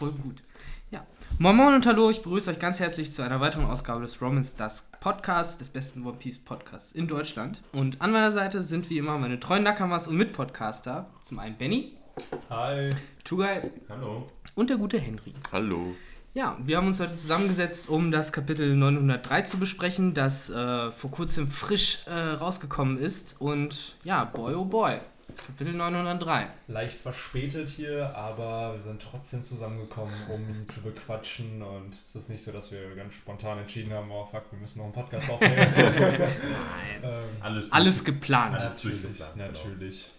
voll gut. Ja. Moin Moin und Hallo, ich begrüße euch ganz herzlich zu einer weiteren Ausgabe des Romans Dusk Podcasts, des besten One Piece Podcasts in Deutschland. Und an meiner Seite sind wie immer meine treuen Nakamas und Mitpodcaster. Zum einen Benny. Hi. Tugai. Hallo. Und der gute Henry. Hallo. Ja, wir haben uns heute zusammengesetzt, um das Kapitel 903 zu besprechen, das äh, vor kurzem frisch äh, rausgekommen ist. Und ja, boy oh boy. Kapitel 903. Leicht verspätet hier, aber wir sind trotzdem zusammengekommen, um ihn zu bequatschen. Und es ist nicht so, dass wir ganz spontan entschieden haben, oh fuck, wir müssen noch einen Podcast aufnehmen. Nice. ähm, Alles, Alles geplant. natürlich, natürlich.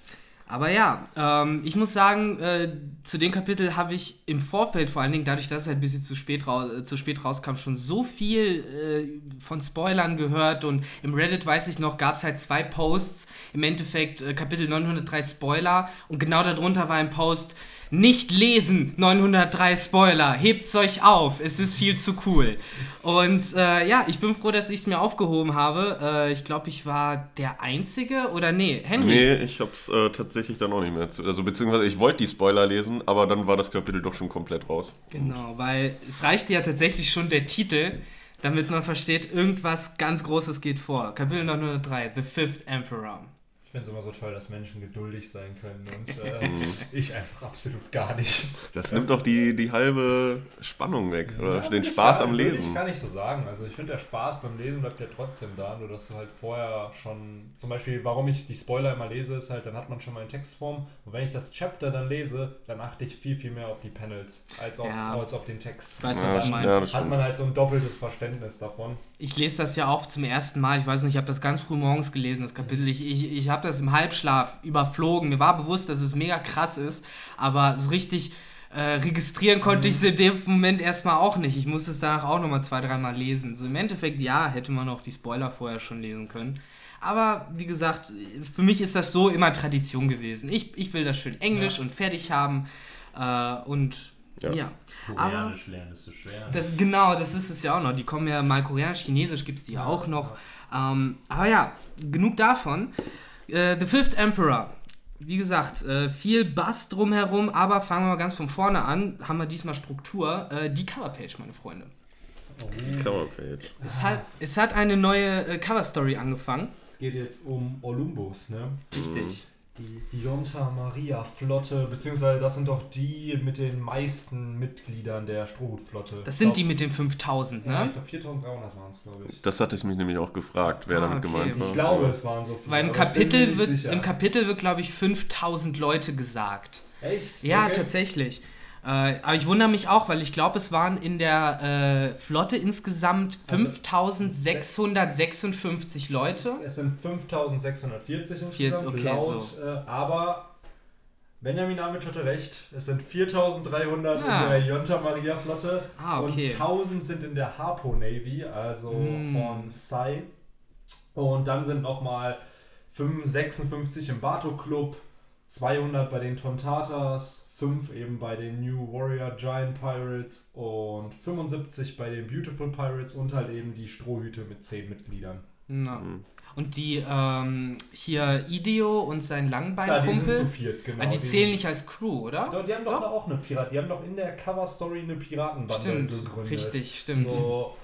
Aber ja, ähm, ich muss sagen, äh, zu dem Kapitel habe ich im Vorfeld vor allen Dingen, dadurch, dass es halt ein bisschen zu spät, raus, äh, zu spät rauskam, schon so viel äh, von Spoilern gehört und im Reddit, weiß ich noch, gab es halt zwei Posts, im Endeffekt äh, Kapitel 903 Spoiler und genau darunter war ein Post, nicht lesen, 903 Spoiler, hebt's euch auf, es ist viel zu cool. Und äh, ja, ich bin froh, dass ich es mir aufgehoben habe. Äh, ich glaube, ich war der Einzige oder nee, Henry? Nee, ich hab's äh, tatsächlich dann auch nicht mehr zu. Also beziehungsweise ich wollte die Spoiler lesen, aber dann war das Kapitel doch schon komplett raus. Genau, weil es reichte ja tatsächlich schon der Titel, damit man versteht, irgendwas ganz Großes geht vor. Kapitel 903, The Fifth Emperor. Ich finde es immer so toll, dass Menschen geduldig sein können und äh, ich einfach absolut gar nicht. Das nimmt doch die, die halbe Spannung weg oder ja, den Spaß gar, am Lesen. Ich kann nicht so sagen. Also ich finde, der Spaß beim Lesen bleibt ja trotzdem da, nur dass du halt vorher schon, zum Beispiel, warum ich die Spoiler immer lese, ist halt, dann hat man schon mal in Textform und wenn ich das Chapter dann lese, dann achte ich viel, viel mehr auf die Panels als auf, ja. als auf den Text. Weißt du, was du meinst? Ja, hat man halt so ein doppeltes Verständnis davon. Ich lese das ja auch zum ersten Mal. Ich weiß nicht, ich habe das ganz früh morgens gelesen, das Kapitel. Ich, ich, ich habe das im Halbschlaf überflogen. Mir war bewusst, dass es mega krass ist, aber so richtig äh, registrieren konnte ich es in dem Moment erstmal auch nicht. Ich musste es danach auch nochmal zwei, dreimal lesen. So im Endeffekt, ja, hätte man auch die Spoiler vorher schon lesen können. Aber wie gesagt, für mich ist das so immer Tradition gewesen. Ich, ich will das schön Englisch ja. und fertig haben. Äh, und ja. ja. Koreanisch Aber lernen ist so schwer. Das, genau, das ist es ja auch noch. Die kommen ja mal Koreanisch, Chinesisch gibt es die ja, auch noch. Ähm, aber ja, genug davon. Äh, The Fifth Emperor. Wie gesagt, äh, viel Bass drumherum, aber fangen wir mal ganz von vorne an. Haben wir diesmal Struktur. Äh, die Coverpage, meine Freunde. Die Coverpage. Es hat, es hat eine neue äh, Coverstory angefangen. Es geht jetzt um Olympus, ne? Richtig die Jonta Maria Flotte, beziehungsweise das sind doch die mit den meisten Mitgliedern der Strohhutflotte. Das sind glaub, die mit den 5000, ne? Ja, ich glaube 4300 waren es, glaube ich. Das hatte ich mich nämlich auch gefragt, wer ah, damit okay. gemeint war. Ich glaube, es waren so viele. Weil im Kapitel, wird, im Kapitel wird, glaube ich, 5000 Leute gesagt. Echt? Ja, okay. tatsächlich. Äh, aber ich wundere mich auch, weil ich glaube, es waren in der äh, Flotte insgesamt 5656 also, Leute. Es sind 5640 insgesamt, okay, laut. So. Äh, aber Benjamin Amic hatte recht, es sind 4300 ja. in der Jonta Maria Flotte ah, okay. und 1000 sind in der Harpo Navy, also mm. von Sai. Und dann sind nochmal 56 im Bato Club, 200 bei den Tontatas, 5 eben bei den New Warrior Giant Pirates und 75 bei den Beautiful Pirates und halt eben die Strohhüte mit 10 Mitgliedern. Na. Mhm. Und die ähm, hier Ideo und sein Langbeinkumpel. Ja, die sind zu viert, genau. Ah, die, die zählen nicht als Crew, oder? Doch, die haben doch, doch, auch eine Pirat. Die haben doch in der Cover Story eine Piratenbande stimmt, gegründet. Richtig, stimmt. So,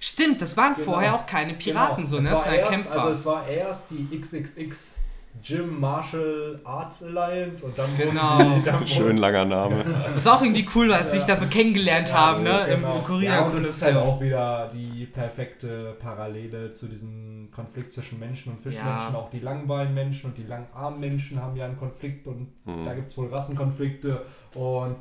Stimmt, das waren genau. vorher auch keine Piraten, genau. so, ne? Das war erst, Kämpfer. Also es war erst die XXX Jim Marshall Arts Alliance und dann genau. sie, dann Schön langer Name. Das ist auch irgendwie cool, dass sie sich da so kennengelernt ja, haben, ne? Genau. Im Korea. Ja, und das ist halt auch wieder die perfekte Parallele zu diesem Konflikt zwischen Menschen und Fischmenschen. Ja. Auch die Langbeinmenschen und die Langarmmenschen haben ja einen Konflikt und hm. da gibt es wohl Rassenkonflikte und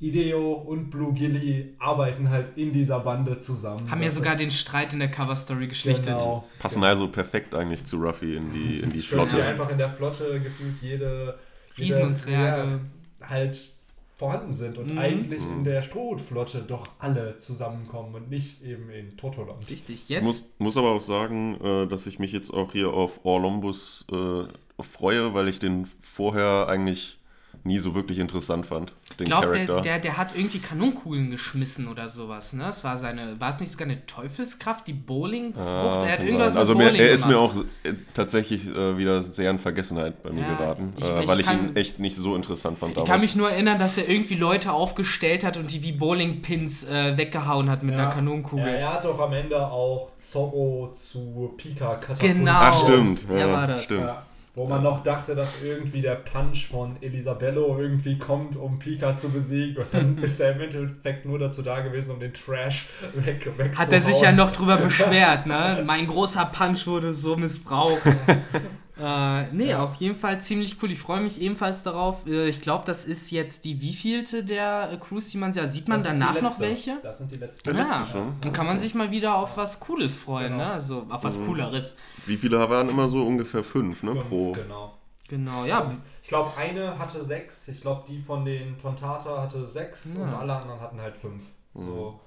Ideo und Blue Gilly arbeiten halt in dieser Bande zusammen. Haben ja sogar den Streit in der Cover-Story geschlichtet. Genau. Passen also perfekt eigentlich zu Ruffy in die, in die Flotte. Die einfach in der Flotte gefühlt jede... Riesen und Zwerge. Ja, halt vorhanden sind und mhm. eigentlich mhm. in der Strohhutflotte doch alle zusammenkommen und nicht eben in Totoland. Richtig, jetzt. Muss, muss aber auch sagen, äh, dass ich mich jetzt auch hier auf Orlombus äh, freue, weil ich den vorher eigentlich nie so wirklich interessant fand, den Ich glaube, Charakter. der, der, der hat irgendwie Kanonenkugeln geschmissen oder sowas, ne? Es war seine, war es nicht sogar eine Teufelskraft, die Bowlingfrucht? Ah, er hat irgendwas sein. also mit mir, Bowling er ist mir gemacht. auch äh, tatsächlich äh, wieder sehr in Vergessenheit bei mir Ja, geraten, ich- äh, ich weil ich kann- ihn echt nicht so interessant fand Ich kann mich nur erinnern, dass er irgendwie Leute aufgestellt hat und die wie Bowlingpins äh, weggehauen hat mit einer Kanonenkugel. Er, er hat doch am Ende auch Zorro zu Pika katapultiert. Genau. Ach, stimmt. Ja, Ja, war das. stimmt. Ja, wo man noch dachte, dass irgendwie der Punch von Elisabello irgendwie kommt, um Pika zu besiegen. Und dann ist er im Endeffekt nur dazu da gewesen, um den Trash weg, wegzuhauen. Hat er sich ja noch drüber beschwert, ne? Mein großer Punch wurde so missbraucht. äh, nee, Ja. auf jeden Fall ziemlich cool. Ich freue mich ebenfalls darauf. Äh, ich glaube, das ist jetzt die wievielte der äh, Cruise, die man sieht. Sieht man Das danach noch welche? Das sind die letzten. Der Ah, letzte schon. Dann kann man sich mal wieder auf was Cooles freuen, Genau. ne? Also auf was Mhm. Cooleres. Wie viele waren immer so ungefähr fünf, ne, Fünf, pro? Genau. Genau, ja. Ich glaube, eine hatte sechs. Ich glaube, die von den Tontata hatte sechs Ja. und alle anderen hatten halt fünf. Mhm. So.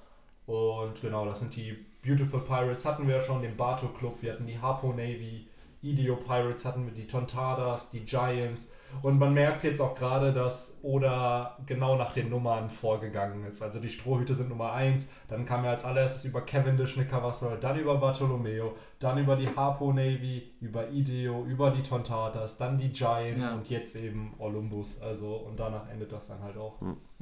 Und genau, das sind die Beautiful Pirates hatten wir schon, den Bato Club, wir hatten die Harpo Navy, Idio Pirates hatten wir die Tontadas, die Giants. Und man merkt jetzt auch gerade, dass Oda genau nach den Nummern vorgegangen ist. Also die Strohhüte sind Nummer 1, dann kam er als allererstes über Cavendish eine Cavassol, dann über Bartolomeo, dann über die Harpo Navy, über Idio, über die Tontadas, dann die Giants Ja. und jetzt eben Olympus. Also und danach endet das dann halt auch.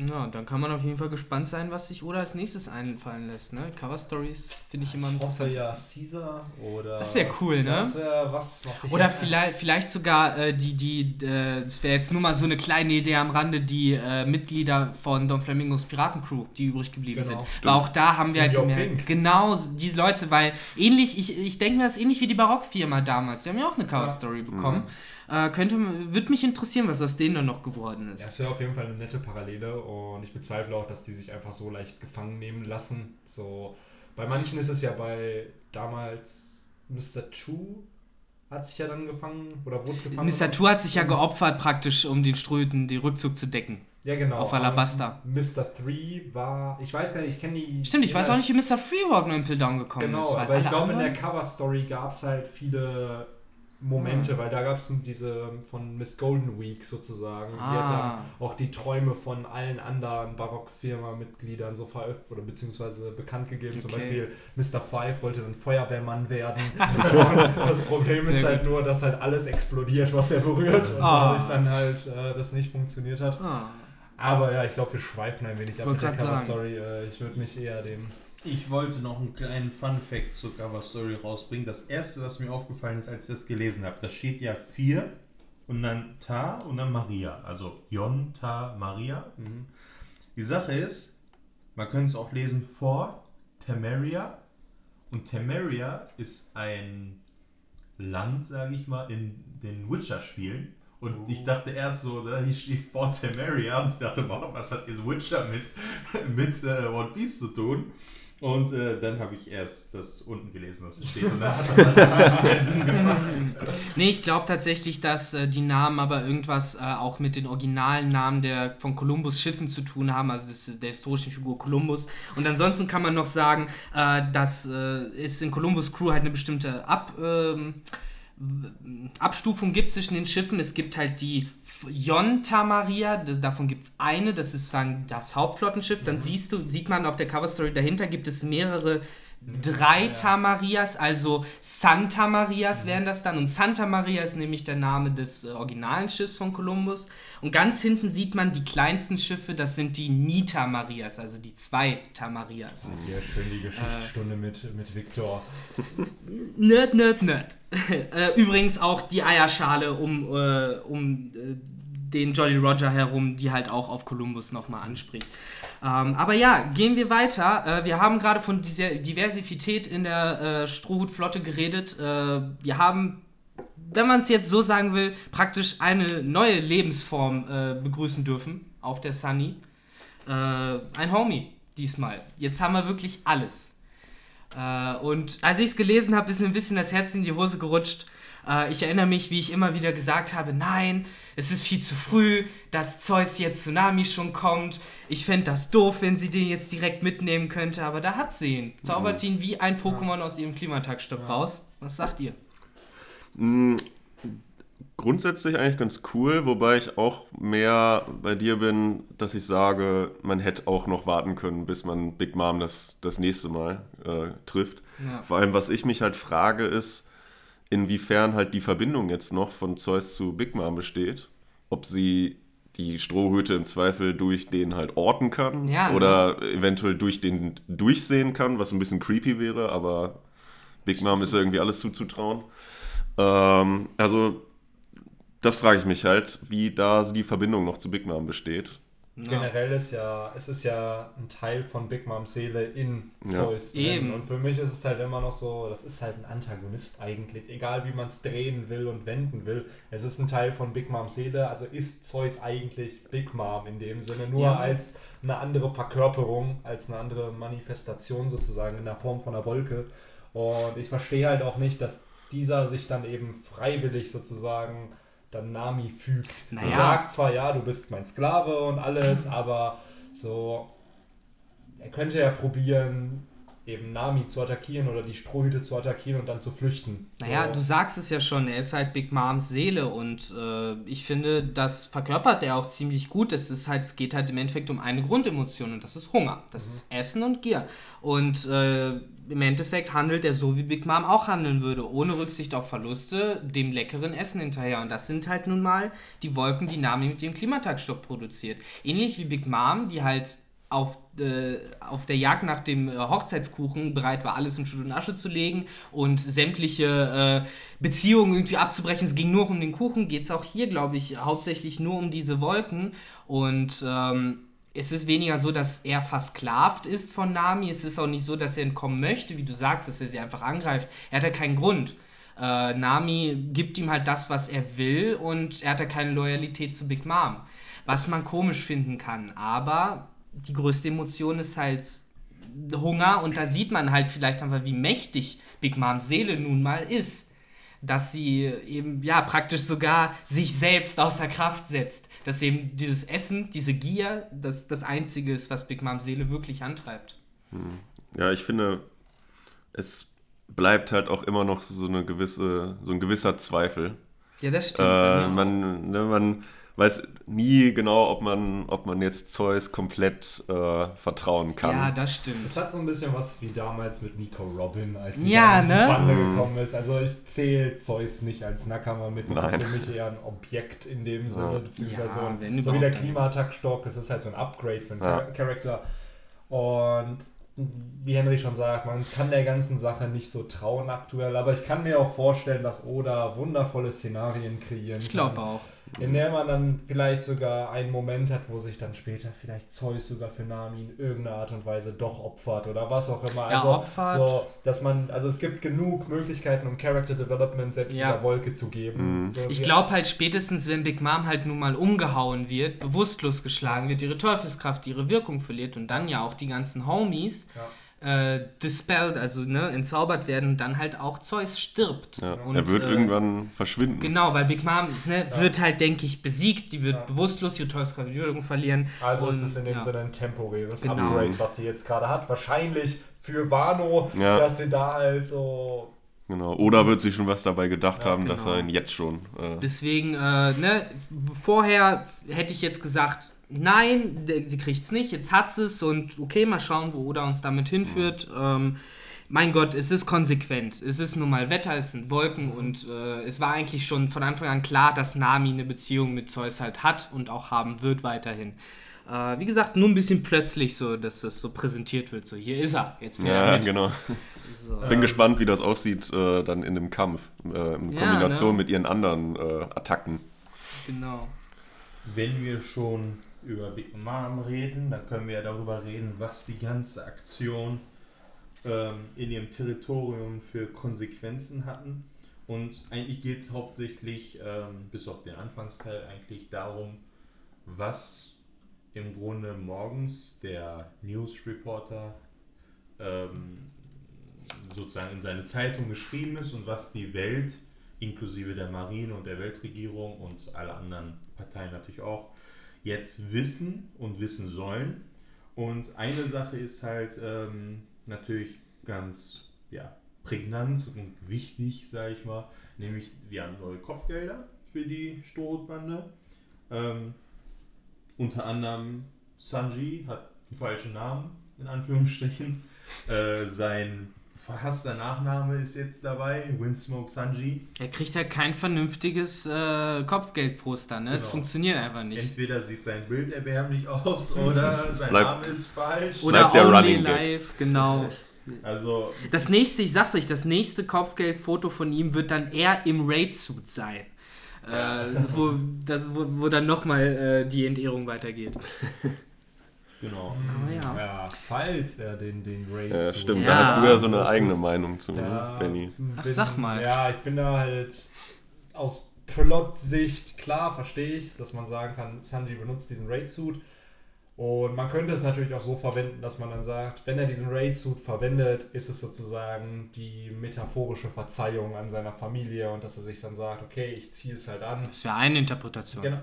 Ja, dann kann man auf jeden Fall gespannt sein, was sich Oda als nächstes einfallen lässt, ne? Cover Stories finde ich immer Ich hoffe interessant. ja Caesar oder. Das wär cool, ne? Das wäre was, was ich. Oder vielleicht, vielleicht sogar äh, die, die, äh, das wäre jetzt nur mal so eine kleine Idee am Rande, die äh, Mitglieder von Don Flamingos Piratencrew, die übrig geblieben Genau, sind. stimmt. Aber auch da haben wir halt Senior gemerkt, Pink. genau diese Leute, weil ähnlich, ich, ich denke mir das ist ähnlich wie die Barockfirma damals, die haben ja auch eine Cover-Story bekommen. Äh, könnte, würde mich interessieren, was aus denen dann noch geworden Ja, ist. es wäre auf jeden Fall eine nette Parallele und ich bezweifle auch, dass die sich einfach so leicht gefangen nehmen lassen. So, bei manchen ist es ja bei damals Mr. Two hat sich ja dann gefangen oder wurde gefangen. Mr. Two hat sich ja geopfert praktisch, um den Ströten den Rückzug zu decken. ja, genau. auf Alabasta. Mr. Three war, ich weiß gar nicht, ich kenne die. Stimmt, ich weiß auch ja, nicht, wie Mr. Free überhaupt nur in Impel Down gekommen Genau, ist. weil aber ich glaube, in der Cover-Story gab es halt viele Momente, weil da gab es diese von Miss Golden Week sozusagen. Die hat Ah. dann auch die Träume von allen anderen Barock-Firma-Mitgliedern so veröffentlicht oder beziehungsweise bekannt gegeben. Zum Okay. Beispiel Mr. Five wollte dann Feuerwehrmann werden. Das Problem ist Sehr halt nur, dass halt alles explodiert, was er berührt und Ah. dadurch dann halt äh, das nicht funktioniert hat. Ah. Aber ja, ich glaube, wir schweifen ein wenig ab mit der. Cover-Story. Äh, ich würde mich eher dem Ich wollte noch einen kleinen Fun-Fact zur Cover Story rausbringen. Das erste, was mir aufgefallen ist, als ich das gelesen habe, da steht ja 4 und dann Ta und dann Maria. Also Jon, Ta, Maria. Die Sache ist, man könnte es auch lesen vor Temeria. Und Temeria ist ein Land, sage ich mal, in den Witcher-Spielen. Und ich dachte erst so, da hier steht Fort Temeria. Und ich dachte, wow, was hat jetzt Witcher mit, mit äh, One Piece zu tun? Und äh, dann habe ich erst das unten gelesen, was da steht. Und dann hat das alles ein bisschen mehr Sinn gemacht. Nee, ich glaube tatsächlich, dass äh, die Namen aber irgendwas äh, auch mit den originalen Namen der von Kolumbus Schiffen zu tun haben, also das, der historischen Figur Kolumbus. Und ansonsten kann man noch sagen, äh, dass äh, es in Kolumbus Crew halt eine bestimmte Ab, ähm, Abstufung gibt zwischen den Schiffen. Es gibt halt die Yonta Maria, das, davon gibt es eine, das ist sozusagen das Hauptflottenschiff. Dann siehst du, sieht man auf der Coverstory dahinter gibt es mehrere drei Ja. Tamarias, also Santa Marias wären das dann. Und Santa Maria ist nämlich der Name des äh, originalen Schiffs von Kolumbus. Und ganz hinten sieht man die kleinsten Schiffe, das sind die Nita Marias, also die zwei Tamarias. Ja, schön die Geschichtsstunde mit, mit Victor. Nerd, nerd, nerd. äh, übrigens auch die Eierschale um, äh, um äh, den Jolly Roger herum, die halt auch auf Kolumbus nochmal anspricht. Ähm, aber ja, gehen wir weiter. Äh, wir haben gerade von dieser Diversität in der äh, Strohhutflotte geredet. Äh, wir haben, wenn man es jetzt so sagen will, praktisch eine neue Lebensform äh, begrüßen dürfen auf der Sunny. Äh, ein Homie diesmal. Jetzt haben wir wirklich alles. Äh, und als ich es gelesen habe, ist mir ein bisschen das Herz in die Hose gerutscht. Äh, ich erinnere mich, wie ich immer wieder gesagt habe, nein, es ist viel zu früh, dass Zeus jetzt Tsunami schon kommt. Ich fände das doof, wenn sie den jetzt direkt mitnehmen könnte, aber da hat sie ihn. Zaubert ihn wie ein Pokémon aus ihrem Klimataktstock raus. Was sagt ihr? Mm, grundsätzlich eigentlich ganz cool, wobei ich auch mehr bei dir bin, dass ich sage, man hätte auch noch warten können, bis man Big Mom das, das nächste Mal äh, trifft. Ja. Vor allem, was ich mich halt frage, ist, inwiefern halt die Verbindung jetzt noch von Zeus zu Big Mom besteht. Ob sie die Strohhüte im Zweifel durch den halt orten kann Ja, ne? oder eventuell durch den durchsehen kann, was ein bisschen creepy wäre, aber Big Mom ist ja irgendwie alles zuzutrauen. Ähm, also, das frage ich mich halt, wie da die Verbindung noch zu Big Mom besteht. Ja. Generell ist ja, es ist ja ein Teil von Big Moms Seele in Ja. Zeus drin. Eben. Und für mich ist es halt immer noch so, das ist halt ein Antagonist eigentlich, egal wie man es drehen will und wenden will. Es ist ein Teil von Big Moms Seele, also ist Zeus eigentlich Big Mom in dem Sinne, nur Ja. als eine andere Verkörperung, als eine andere Manifestation sozusagen in der Form von einer Wolke. Und ich verstehe halt auch nicht, dass dieser sich dann eben freiwillig sozusagen dann Nami fügt. Sie Naja. sagt zwar, ja, du bist mein Sklave und alles, aber so, er könnte ja probieren, eben Nami zu attackieren oder die Strohhüte zu attackieren und dann zu flüchten. So. Naja, du sagst es ja schon, er ist halt Big Moms Seele und äh, ich finde, das verkörpert er auch ziemlich gut. Es ist halt, es geht halt im Endeffekt um eine Grundemotion und das ist Hunger. Das ist Essen und Gier. Und äh, im Endeffekt handelt er so, wie Big Mom auch handeln würde, ohne Rücksicht auf Verluste, dem leckeren Essen hinterher. Und das sind halt nun mal die Wolken, die Nami mit dem Klimataktstoff produziert. Ähnlich wie Big Mom, die halt auf, äh, auf der Jagd nach dem äh, Hochzeitskuchen bereit war, alles in Schutt und Asche zu legen und sämtliche äh, Beziehungen irgendwie abzubrechen. Es ging nur um den Kuchen, geht es auch hier, glaube ich, hauptsächlich nur um diese Wolken. Und ähm, es ist weniger so, dass er versklavt ist von Nami. Es ist auch nicht so, dass er entkommen möchte, wie du sagst, dass er sie einfach angreift. Er hat ja keinen Grund. Äh, Nami gibt ihm halt das, was er will und er hat ja keine Loyalität zu Big Mom. Was man komisch finden kann. Aber die größte Emotion ist halt Hunger und da sieht man halt vielleicht einfach, wie mächtig Big Moms Seele nun mal ist. Dass sie eben, ja, praktisch sogar sich selbst außer Kraft setzt. Dass eben dieses Essen, diese Gier, das das Einzige ist, was Big Moms Seele wirklich antreibt. Ja, ich finde, es bleibt halt auch immer noch so eine gewisse, so ein gewisser Zweifel. Ja, das stimmt. Äh, genau. man, ne, man weiß nie genau, ob man, ob man jetzt Zeus komplett äh, vertrauen kann. ja, das stimmt. Es hat so ein bisschen was wie damals mit Nico Robin, als sie Ja, in die ne? Bande gekommen ist. Also ich zähle Zeus nicht als Nakama mit. Das Nein. ist für mich eher ein Objekt in dem Sinne, Ja. beziehungsweise Ja, so, ein, so wie der. Klimataktstock, das ist halt so ein Upgrade für einen Ja. Char- Charakter. Und wie Henry schon sagt, man kann der ganzen Sache nicht so trauen aktuell, aber ich kann mir auch vorstellen, dass Oda wundervolle Szenarien kreieren Ich glaube auch. In der man dann vielleicht sogar einen Moment hat, wo sich dann später vielleicht Zeus sogar für Nami in irgendeiner Art und Weise doch opfert oder was auch immer. Ja, Also, opfert. so, dass man, also es gibt genug Möglichkeiten, um Character Development selbst Ja. dieser Wolke zu geben. So, Ich glaube halt spätestens, wenn Big Mom halt nun mal umgehauen wird, bewusstlos geschlagen wird, ihre Teufelskraft ihre Wirkung verliert und dann ja auch die ganzen Homies äh, dispelled, also ne, entzaubert werden und dann halt auch Zeus stirbt. Ja, Und, er wird äh, irgendwann verschwinden. Genau, weil Big Mom ne, wird halt, denke ich, besiegt, die wird Ja. bewusstlos ihre Teufelskraft ihre Wirkung verlieren. Also und, ist es in dem ja. Sinne ein temporäres Genau. Upgrade, was sie jetzt gerade hat. Wahrscheinlich für Wano, Ja. dass sie da halt so. Genau. Oder wird sich schon was dabei gedacht Ja, haben, dass genau. er ihn jetzt schon. Äh, Deswegen, äh, ne, vorher hätte ich jetzt gesagt, nein, sie kriegt's nicht, jetzt hat es und okay, mal schauen, wo Oda uns damit hinführt. Ähm, mein Gott, es ist konsequent. Es ist nun mal Wetter, es sind Wolken und äh, es war eigentlich schon von Anfang an klar, dass Nami eine Beziehung mit Zeus halt hat und auch haben wird weiterhin. Äh, wie gesagt, nur ein bisschen plötzlich so, dass das so präsentiert wird. So, hier ist er. Jetzt fährt er ja, mit. genau. So. Bin gespannt, wie das aussieht äh, dann in dem Kampf. Äh, in Ja, Kombination ne? mit ihren anderen äh, Attacken. Genau. Wenn wir schon über Big Mom reden, dann können wir ja darüber reden, was die ganze Aktion ähm, in ihrem Territorium für Konsequenzen hatten. Und eigentlich geht es hauptsächlich, ähm, bis auf den Anfangsteil, eigentlich darum, was im Grunde morgens der News Reporter ähm, sozusagen in seine Zeitung geschrieben ist und was die Welt, inklusive der Marine und der Weltregierung und alle anderen Parteien natürlich auch, jetzt wissen und wissen sollen. Und eine Sache ist halt ähm, natürlich ganz ja, prägnant und wichtig, sage ich mal, nämlich wir haben neue Kopfgelder für die Strohbande. Ähm, unter anderem Sanji hat den falschen Namen, in Anführungsstrichen. Äh, sein verhasster Nachname ist jetzt dabei, Windsmoke Sanji. Er kriegt halt kein vernünftiges äh, Kopfgeldposter, ne? Es Genau. funktioniert einfach nicht. Entweder sieht sein Bild erbärmlich aus oder sein bleibt- Name ist falsch. Oder der Only Running Gag. Live, genau. Also, Das nächste, ich sag's euch, das nächste Kopfgeldfoto von ihm wird dann eher im Raid-Suit sein. Äh, wo, das, wo, wo dann nochmal äh, die Entehrung weitergeht. genau. Aber ja. Ja, falls er den, den Raid Ja, stimmt. Ja. Da hast du ja so eine Das eigene ist- Meinung zu, ne, Ja, Benny. Ach, bin- sag mal. Ja, ich bin da halt aus Plot-Sicht, klar, verstehe ich dass man sagen kann, Sanji benutzt diesen Raid-Suit. Und man könnte es natürlich auch so verwenden, dass man dann sagt, wenn er diesen Raid-Suit verwendet, ist es sozusagen die metaphorische Verzeihung an seiner Familie und dass er sich dann sagt, okay, ich ziehe es halt an. Das ist ja eine Interpretation. Genau.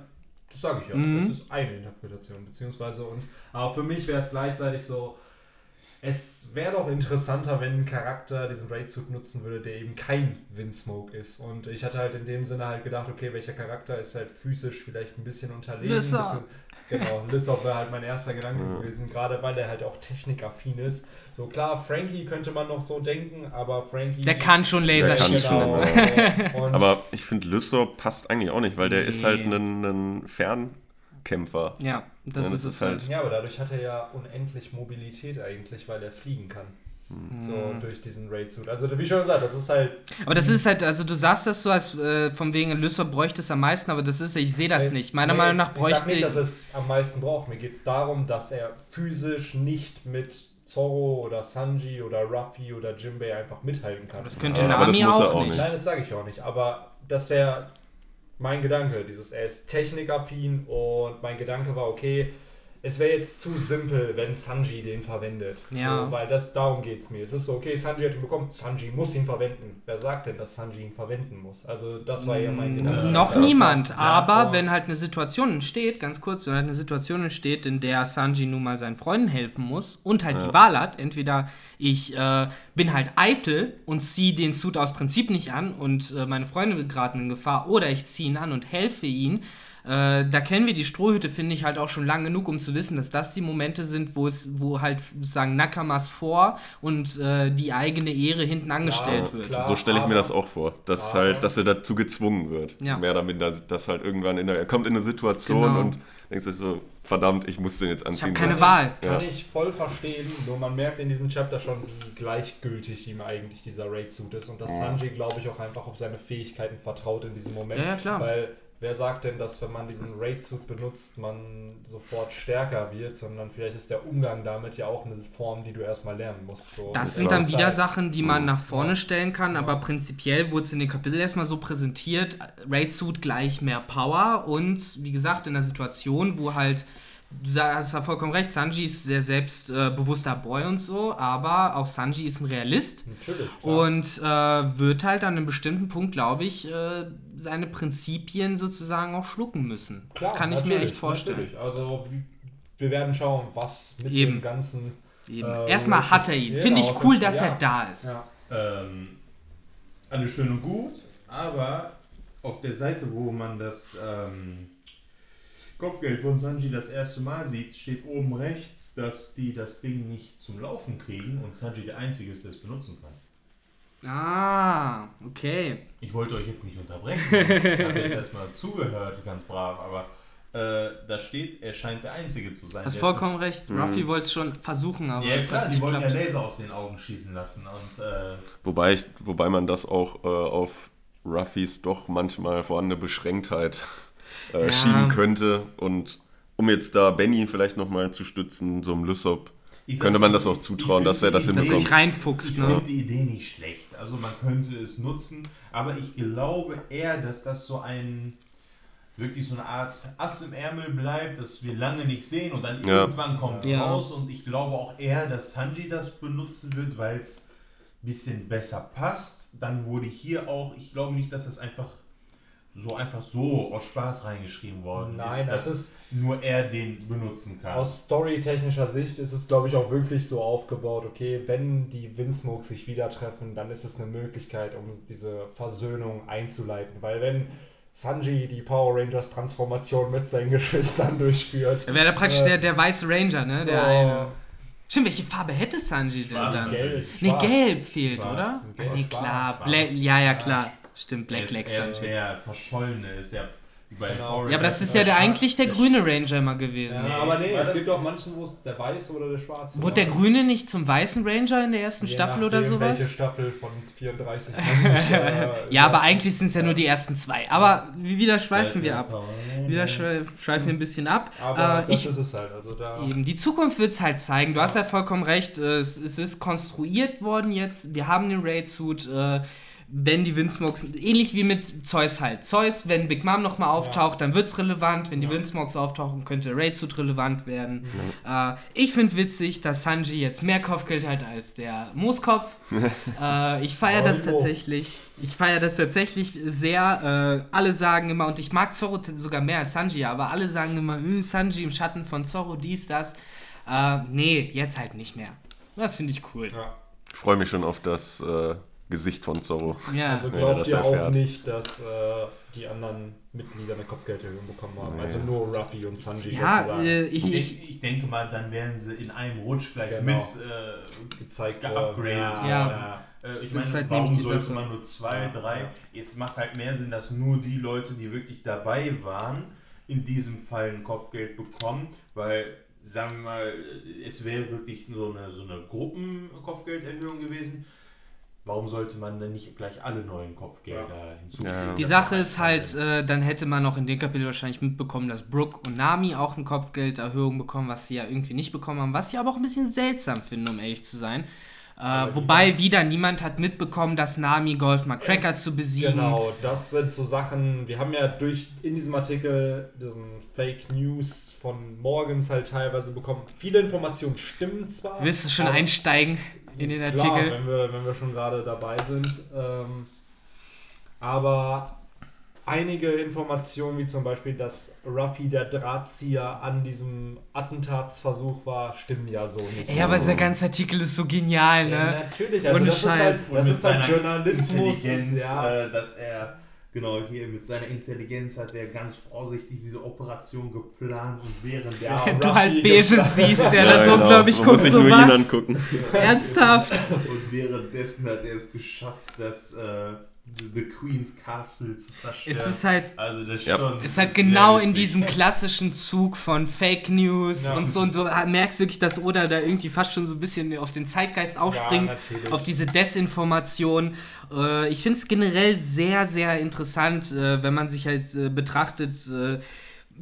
Das sage ich ja. Mhm. Das ist eine Interpretation, beziehungsweise und aber für mich wäre es gleichzeitig so, es wäre doch interessanter, wenn ein Charakter diesen Raid-Suit nutzen würde, der eben kein Windsmoke ist. Und ich hatte halt in dem Sinne halt gedacht, okay, welcher Charakter ist halt physisch vielleicht ein bisschen unterlegen. Lissop. Genau, Lissop wäre halt mein erster Gedanke Ja. gewesen, gerade weil er halt auch technikaffin ist. So klar, Frankie könnte man noch so denken, aber Frankie... Der kann schon Laser schießen. Genau. Aber ich finde, Lysop passt eigentlich auch nicht, weil der ist halt Nee. ein, ein Fernkämpfer. Ja, das Ja, ist es halt. Ja, aber dadurch hat er ja unendlich Mobilität eigentlich, weil er fliegen kann. So Mhm. durch diesen Raid-Suit. Also wie schon gesagt, das ist halt. Aber das ist halt, also du sagst das so, als äh, von wegen Lysop bräuchte es am meisten, aber das ist, ich sehe das Nee, nicht. Meiner nee, Meinung nach Ich sag nicht, bräuchte dass es am meisten braucht. Mir geht es darum, dass er physisch nicht mit Zorro oder Sanji oder Ruffy oder Jimbei einfach mithalten kann. Das könnte Ja, Nami das muss er auch auch nicht. nicht. Nein, das sage ich auch nicht. Aber das wäre mein Gedanke. Dieses, er ist technikaffin und mein Gedanke war, okay, es wäre jetzt zu simpel, wenn Sanji den verwendet. Ja. So, weil das darum geht es mir. Es ist so, okay, Sanji hat ihn bekommen, Sanji muss ihn verwenden. Wer sagt denn, dass Sanji ihn verwenden muss? Also das war ja mein Gedanke. Äh, Noch das- niemand, ja, aber oh. wenn halt eine Situation entsteht, ganz kurz, wenn halt eine Situation entsteht, in der Sanji nun mal seinen Freunden helfen muss und halt die Wahl hat, entweder ich äh, bin halt eitel und ziehe den Suit aus Prinzip nicht an und äh, meine Freunde geraten in Gefahr, oder ich ziehe ihn an und helfe ihnen. Äh, da kennen wir die Strohhütte, finde ich, halt auch schon lang genug, um zu wissen, dass das die Momente sind, wo es, wo halt sagen Nakamas vor und äh, die eigene Ehre hinten angestellt wird. klar. so stelle ich mir das auch vor, dass aber- halt, dass er dazu gezwungen wird. Ja. Mehr oder minder, dass halt irgendwann in der, er kommt in eine Situation Genau. und denkt sich so, verdammt, ich muss den jetzt Ich anziehen. habe keine sonst- Wahl. Kann Ja. ich voll verstehen, nur man merkt in diesem Chapter schon, wie gleichgültig ihm eigentlich dieser Raid-Suit ist und dass Sanji, glaube ich, auch einfach auf seine Fähigkeiten vertraut in diesem Moment. Ja, ja, klar. Weil wer sagt denn, dass wenn man diesen Raid-Suit benutzt, man sofort stärker wird, sondern vielleicht ist der Umgang damit ja auch eine Form, die du erstmal lernen musst. So. Das sind dann wieder halt- Sachen, die man nach vorne Ja. stellen kann, aber prinzipiell wurde es in den Kapiteln erstmal so präsentiert, Raid Suit gleich mehr Power und wie gesagt, in der Situation, wo halt, du hast ja vollkommen recht, Sanji ist sehr selbstbewusster Boy und so, aber auch Sanji ist ein Realist Natürlich. klar. und äh, wird halt an einem bestimmten Punkt, glaube ich, äh, seine Prinzipien sozusagen auch schlucken müssen. Klar, das kann ich mir echt vorstellen. Natürlich. Also wir werden schauen, was mit Eben. dem ganzen. Eben. Äh, Erstmal hat er ihn. Genau, Finde ich cool, ja. dass er da ist. Ja. Ähm, alles schön und gut, aber auf der Seite, wo man das ähm, Kopfgeld von Sanji das erste Mal sieht, steht oben rechts, dass die das Ding nicht zum Laufen kriegen und Sanji der Einzige ist, der es benutzen kann. Ah, okay. Ich wollte euch jetzt nicht unterbrechen. Ich habe jetzt erstmal zugehört, ganz brav, aber äh, da steht, er scheint der Einzige zu sein. Hast vollkommen recht. Mhm. Ruffy wollte es schon versuchen, aber Ja, es klar, die wollten ja. Laser aus den Augen schießen lassen und äh, Wobei, ich, wobei man das auch äh, auf Ruffys doch manchmal vorhandene Beschränktheit äh, Ja. schieben könnte. Und um jetzt da Benny vielleicht nochmal zu stützen, so einem Lysop, ich könnte man das auch ich zutrauen, dass er das die Dass sich reinfuchst, Ich ne? finde die Idee nicht schlecht. Also man könnte es nutzen, aber ich glaube eher, dass das so ein wirklich so eine Art Ass im Ärmel bleibt, dass wir lange nicht sehen und dann Ja. irgendwann kommt es Ja. raus und ich glaube auch eher, dass Sanji das benutzen wird, weil es ein bisschen besser passt. Dann wurde hier auch, ich glaube nicht, dass das einfach so einfach so aus Spaß reingeschrieben worden Nein, ist, das dass ist- nur er den benutzen kann. Aus storytechnischer Sicht ist es, glaube ich, auch wirklich so aufgebaut, okay, wenn die Windsmoke sich wieder treffen, dann ist es eine Möglichkeit, um diese Versöhnung einzuleiten. Weil wenn Sanji die Power Rangers Transformation mit seinen Geschwistern durchführt. Da wäre der praktisch Äh, der, der weiße Ranger, ne? So, Der eine. Stimmt, welche Farbe hätte Sanji denn Schwarz, dann? gelb, Ne, schwarz. gelb fehlt, Schwarz, oder? gelb, Ah, nee, klar. schwarz. Bla ja, ja, klar. Stimmt, Er Black ist, Black er ist der Verschollene, ist ja Genau. Ja, aber das ist ja der eigentlich der grüne Ranger immer gewesen. Ja, Nee, aber nee, es gibt auch manchen, wo es der weiße oder der schwarze Wurde der grüne nicht zum weißen Ranger in der ersten Je Staffel oder sowas? Welche Staffel von 34 man sich, äh, Ja, aber eigentlich sind es ja nur die ersten zwei. Aber wieder schweifen wir ab. Wieder schweifen wir ein bisschen ab. Aber Äh, das ich, ist es halt. Also da. Eben, die Zukunft wird es halt zeigen. Du hast ja vollkommen recht. äh, Es, es ist konstruiert worden jetzt. Wir haben den Raid-Suit. Äh, wenn die Windsmokes, ähnlich wie mit Zeus halt. Zeus, wenn Big Mom nochmal auftaucht, dann wird es relevant. Wenn die Ja. Windsmokes auftauchen, könnte Raid-Suit relevant werden. Äh, ich finde witzig, dass Sanji jetzt mehr Kopfgeld hat als der Mooskopf. äh, ich feiere das Bravo. tatsächlich. Ich feiere das tatsächlich sehr. Äh, alle sagen immer, und ich mag Zorro sogar mehr als Sanji, aber alle sagen immer, "Äh, Sanji im Schatten von Zorro, dies, das. Äh, nee, jetzt halt nicht mehr. Das finde ich cool. Ja. Ich freue mich schon auf das äh, Gesicht von Zorro. Ja. Also glaubt das ihr auch erfährt. nicht, dass äh, die anderen Mitglieder eine Kopfgelderhöhung bekommen haben. Nee. Also nur Ruffy und Sanji ja, sozusagen äh, ich, Ich, ich, denke mal, dann werden sie in einem Rutsch gleich Genau. mit äh, gezeigt geupgradet. Ja, Ja. Äh, ich meine, halt warum sollte Sache. man nur zwei, drei? ja. Es macht halt mehr Sinn, dass nur die Leute, die wirklich dabei waren, in diesem Fall ein Kopfgeld bekommen, weil, sagen wir mal, es wäre wirklich so eine, so eine Gruppenkopfgelderhöhung gewesen. Warum sollte man denn nicht gleich alle neuen Kopfgelder hinzufügen? Ja. die Das Sache ist halt, äh, dann hätte man noch in dem Kapitel wahrscheinlich mitbekommen, dass Brooke und Nami auch eine Kopfgelderhöhung bekommen, was sie ja irgendwie nicht bekommen haben, was ich aber auch ein bisschen seltsam finde, um ehrlich zu sein. Äh, wobei wieder niemand hat mitbekommen, dass Nami Golf McCracker Es- zu besiegen. Genau, das sind so Sachen, wir haben ja durch in diesem Artikel diesen Fake News von Morgens halt teilweise bekommen. Viele Informationen stimmen zwar. Willst du schon aber- einsteigen in den Klar, Artikel? wenn wir, wenn wir schon gerade dabei sind. Ähm, aber einige Informationen, wie zum Beispiel, dass Ruffy der Drahtzieher an diesem Attentatsversuch war, stimmen ja so nicht. Ey, aber Also, dieser ganze Artikel ist so genial, ja, ne? natürlich, also Ohne das ist halt, Und das ist halt Journalismus. Ja, äh, dass er genau hier mit seiner Intelligenz hat er ganz vorsichtig diese Operation geplant und während Ja, der Du Ruffy halt geplant. siehst, der Ja, das so genau. unglaublich Man guckt, so was. Ernsthaft? und währenddessen hat er es geschafft, das äh, The Queen's Castle zu zerstören. Es ist halt also das Ja. schon, ist halt sehr genau in diesem klassischen Zug von Fake News Ja. und so und du merkst wirklich, dass Oda da irgendwie fast schon so ein bisschen auf den Zeitgeist aufspringt, Ja, auf diese Desinformation. Äh, ich finde es generell sehr, sehr interessant, äh, wenn man sich halt äh, betrachtet,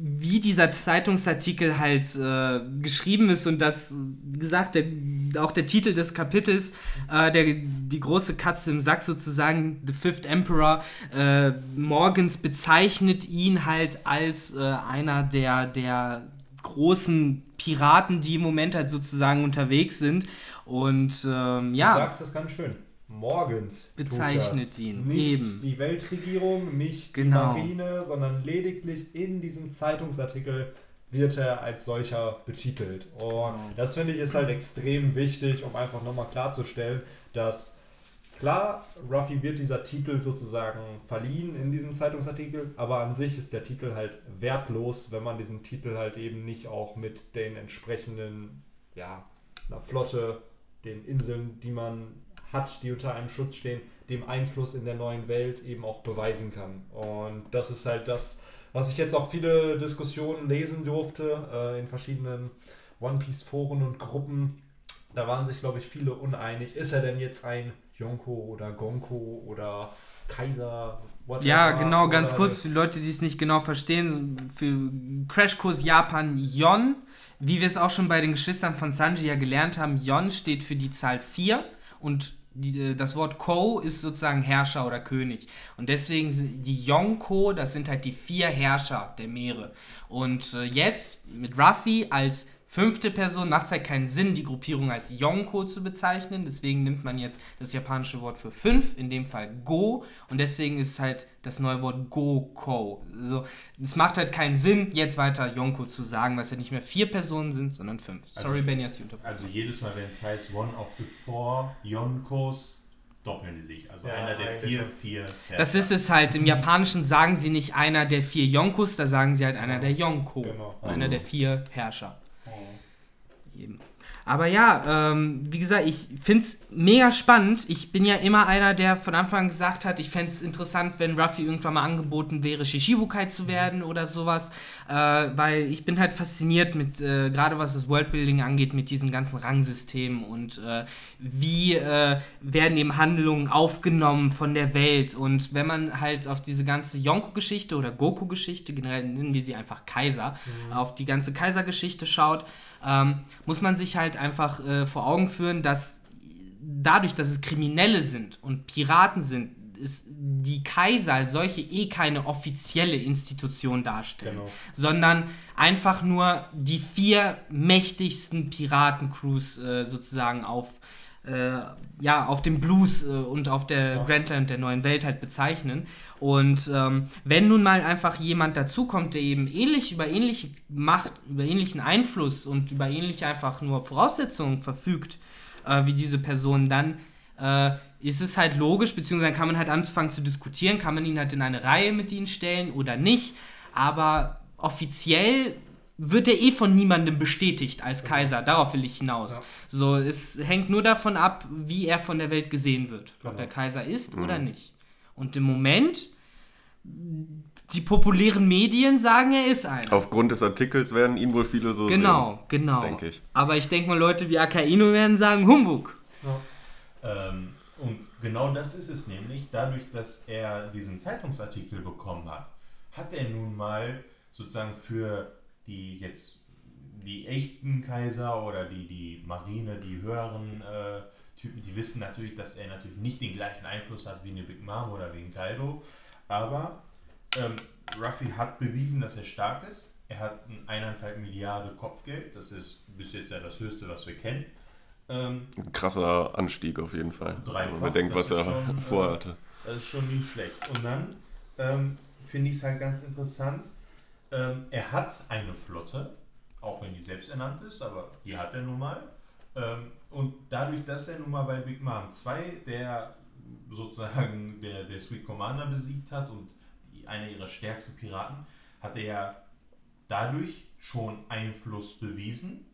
wie dieser Zeitungsartikel halt äh, geschrieben ist und das, wie gesagt, der, auch der Titel des Kapitels, äh, der, die große Katze im Sack sozusagen, The Fifth Emperor, äh, Morgens bezeichnet ihn halt als äh, einer der, der großen Piraten, die im Moment halt sozusagen unterwegs sind. Und ähm, Du ja, sagst das ganz schön. Morgens Bezeichnet das. ihn, Nicht eben. die Weltregierung, nicht Genau. die Marine, sondern lediglich in diesem Zeitungsartikel wird er als solcher betitelt. Und Genau. das finde ich ist halt extrem wichtig, um einfach nochmal klarzustellen, dass klar, Ruffy wird dieser Titel sozusagen verliehen in diesem Zeitungsartikel, aber an sich ist der Titel halt wertlos, wenn man diesen Titel halt eben nicht auch mit den entsprechenden, ja, einer Flotte, den Inseln, die man hat, die unter einem Schutz stehen, dem Einfluss in der neuen Welt eben auch beweisen kann. Und das ist halt das, was ich jetzt auch viele Diskussionen lesen durfte äh, in verschiedenen One Piece Foren und Gruppen. Da waren sich, glaube ich, viele uneinig. Ist er denn jetzt ein Yonko oder Gonko oder Kaiser? whatever, Ja, genau, ganz kurz für Leute, die es nicht genau verstehen, für Crashkurs Japan Yon, wie wir es auch schon bei den Geschwistern von Sanji ja gelernt haben, Yon steht für die Zahl 4 und die, äh, das Wort Ko ist sozusagen Herrscher oder König. Und deswegen sind die Yonko, das sind halt die vier Herrscher der Meere. Und äh, jetzt mit Ruffy als fünfte Person macht es halt keinen Sinn, die Gruppierung als Yonko zu bezeichnen. Deswegen nimmt man jetzt das japanische Wort für fünf, in dem Fall Go. Und deswegen ist halt das neue Wort Go-Ko. Also, es macht halt keinen Sinn, jetzt weiter Yonko zu sagen, weil es ja nicht mehr vier Personen sind, sondern fünf. Sorry, Also- Benjas, die unterbrochen. Also jedes Mal, wenn es heißt One of the Four Yonkos, doppeln die sich. Also Ja, einer der vier, vier. Das ist es halt. Im Japanischen sagen sie nicht einer der vier Yonkos, da sagen sie halt einer der Yonko. Genau. Einer der vier Herrscher. Eben. Aber ja, ähm, wie gesagt, ich finde es mega spannend. Ich bin ja immer einer, der von Anfang an gesagt hat, ich fände es interessant, wenn Ruffy irgendwann mal angeboten wäre, Shishibukai zu werden oder sowas. Äh, weil ich bin halt fasziniert mit, äh, gerade was das Worldbuilding angeht, mit diesen ganzen Rangsystemen und äh, wie äh, werden eben Handlungen aufgenommen von der Welt. Und wenn man halt auf diese ganze Yonko-Geschichte oder Goku-Geschichte, generell nennen wir sie einfach Kaiser, auf die ganze Kaiser-Geschichte schaut, ähm, muss man sich halt einfach äh, vor Augen führen, dass dadurch, dass es Kriminelle sind und Piraten sind, ist die Kaiser als solche eh keine offizielle Institution darstellen, Genau. sondern einfach nur die vier mächtigsten Piratencrews äh, sozusagen auf äh, ja, auf dem Blues äh, und auf der Ja. Grand Line der neuen Welt halt bezeichnen. Und ähm, wenn nun mal einfach jemand dazukommt, der eben ähnlich über ähnliche Macht, über ähnlichen Einfluss und über ähnliche einfach nur Voraussetzungen verfügt, äh, wie diese Person, dann äh, ist es halt logisch, beziehungsweise kann man halt anfangen zu diskutieren, kann man ihn halt in eine Reihe mit ihnen stellen oder nicht. Aber offiziell wird er eh von niemandem bestätigt als Kaiser. Darauf will ich hinaus. Ja. So, es hängt nur davon ab, wie er von der Welt gesehen wird. Ob Genau. er Kaiser ist oder nicht. Und im Moment, die populären Medien sagen, er ist einer. Aufgrund des Artikels werden ihn wohl viele so genau, genau. denke ich. Aber ich denke mal, Leute wie Akaino werden sagen, Humbug. Ähm, und genau das ist es nämlich, dadurch, dass er diesen Zeitungsartikel bekommen hat, hat er nun mal sozusagen für die jetzt die echten Kaiser oder die, die Marine, die höheren äh, Typen, die wissen natürlich, dass er natürlich nicht den gleichen Einfluss hat wie eine Big Mom oder wie ein Kaido, aber ähm, Ruffy hat bewiesen, dass er stark ist. Er hat ein eineinhalb Milliarden Kopfgeld, das ist bis jetzt ja das höchste, was wir kennen. Ähm, krasser Anstieg auf jeden Fall. Dreifach, Wenn man bedenkt, das was er schon, äh, vorhatte. Das ist schon nicht schlecht. Und dann ähm, finde ich es halt ganz interessant. Ähm, er hat eine Flotte, auch wenn die selbst ernannt ist, aber die hat er nun mal. Ähm, und dadurch, dass er nun mal bei Big Mom 2, der sozusagen der, der Sweet Commander besiegt hat und die, einer ihrer stärksten Piraten, hat er ja dadurch schon Einfluss bewiesen.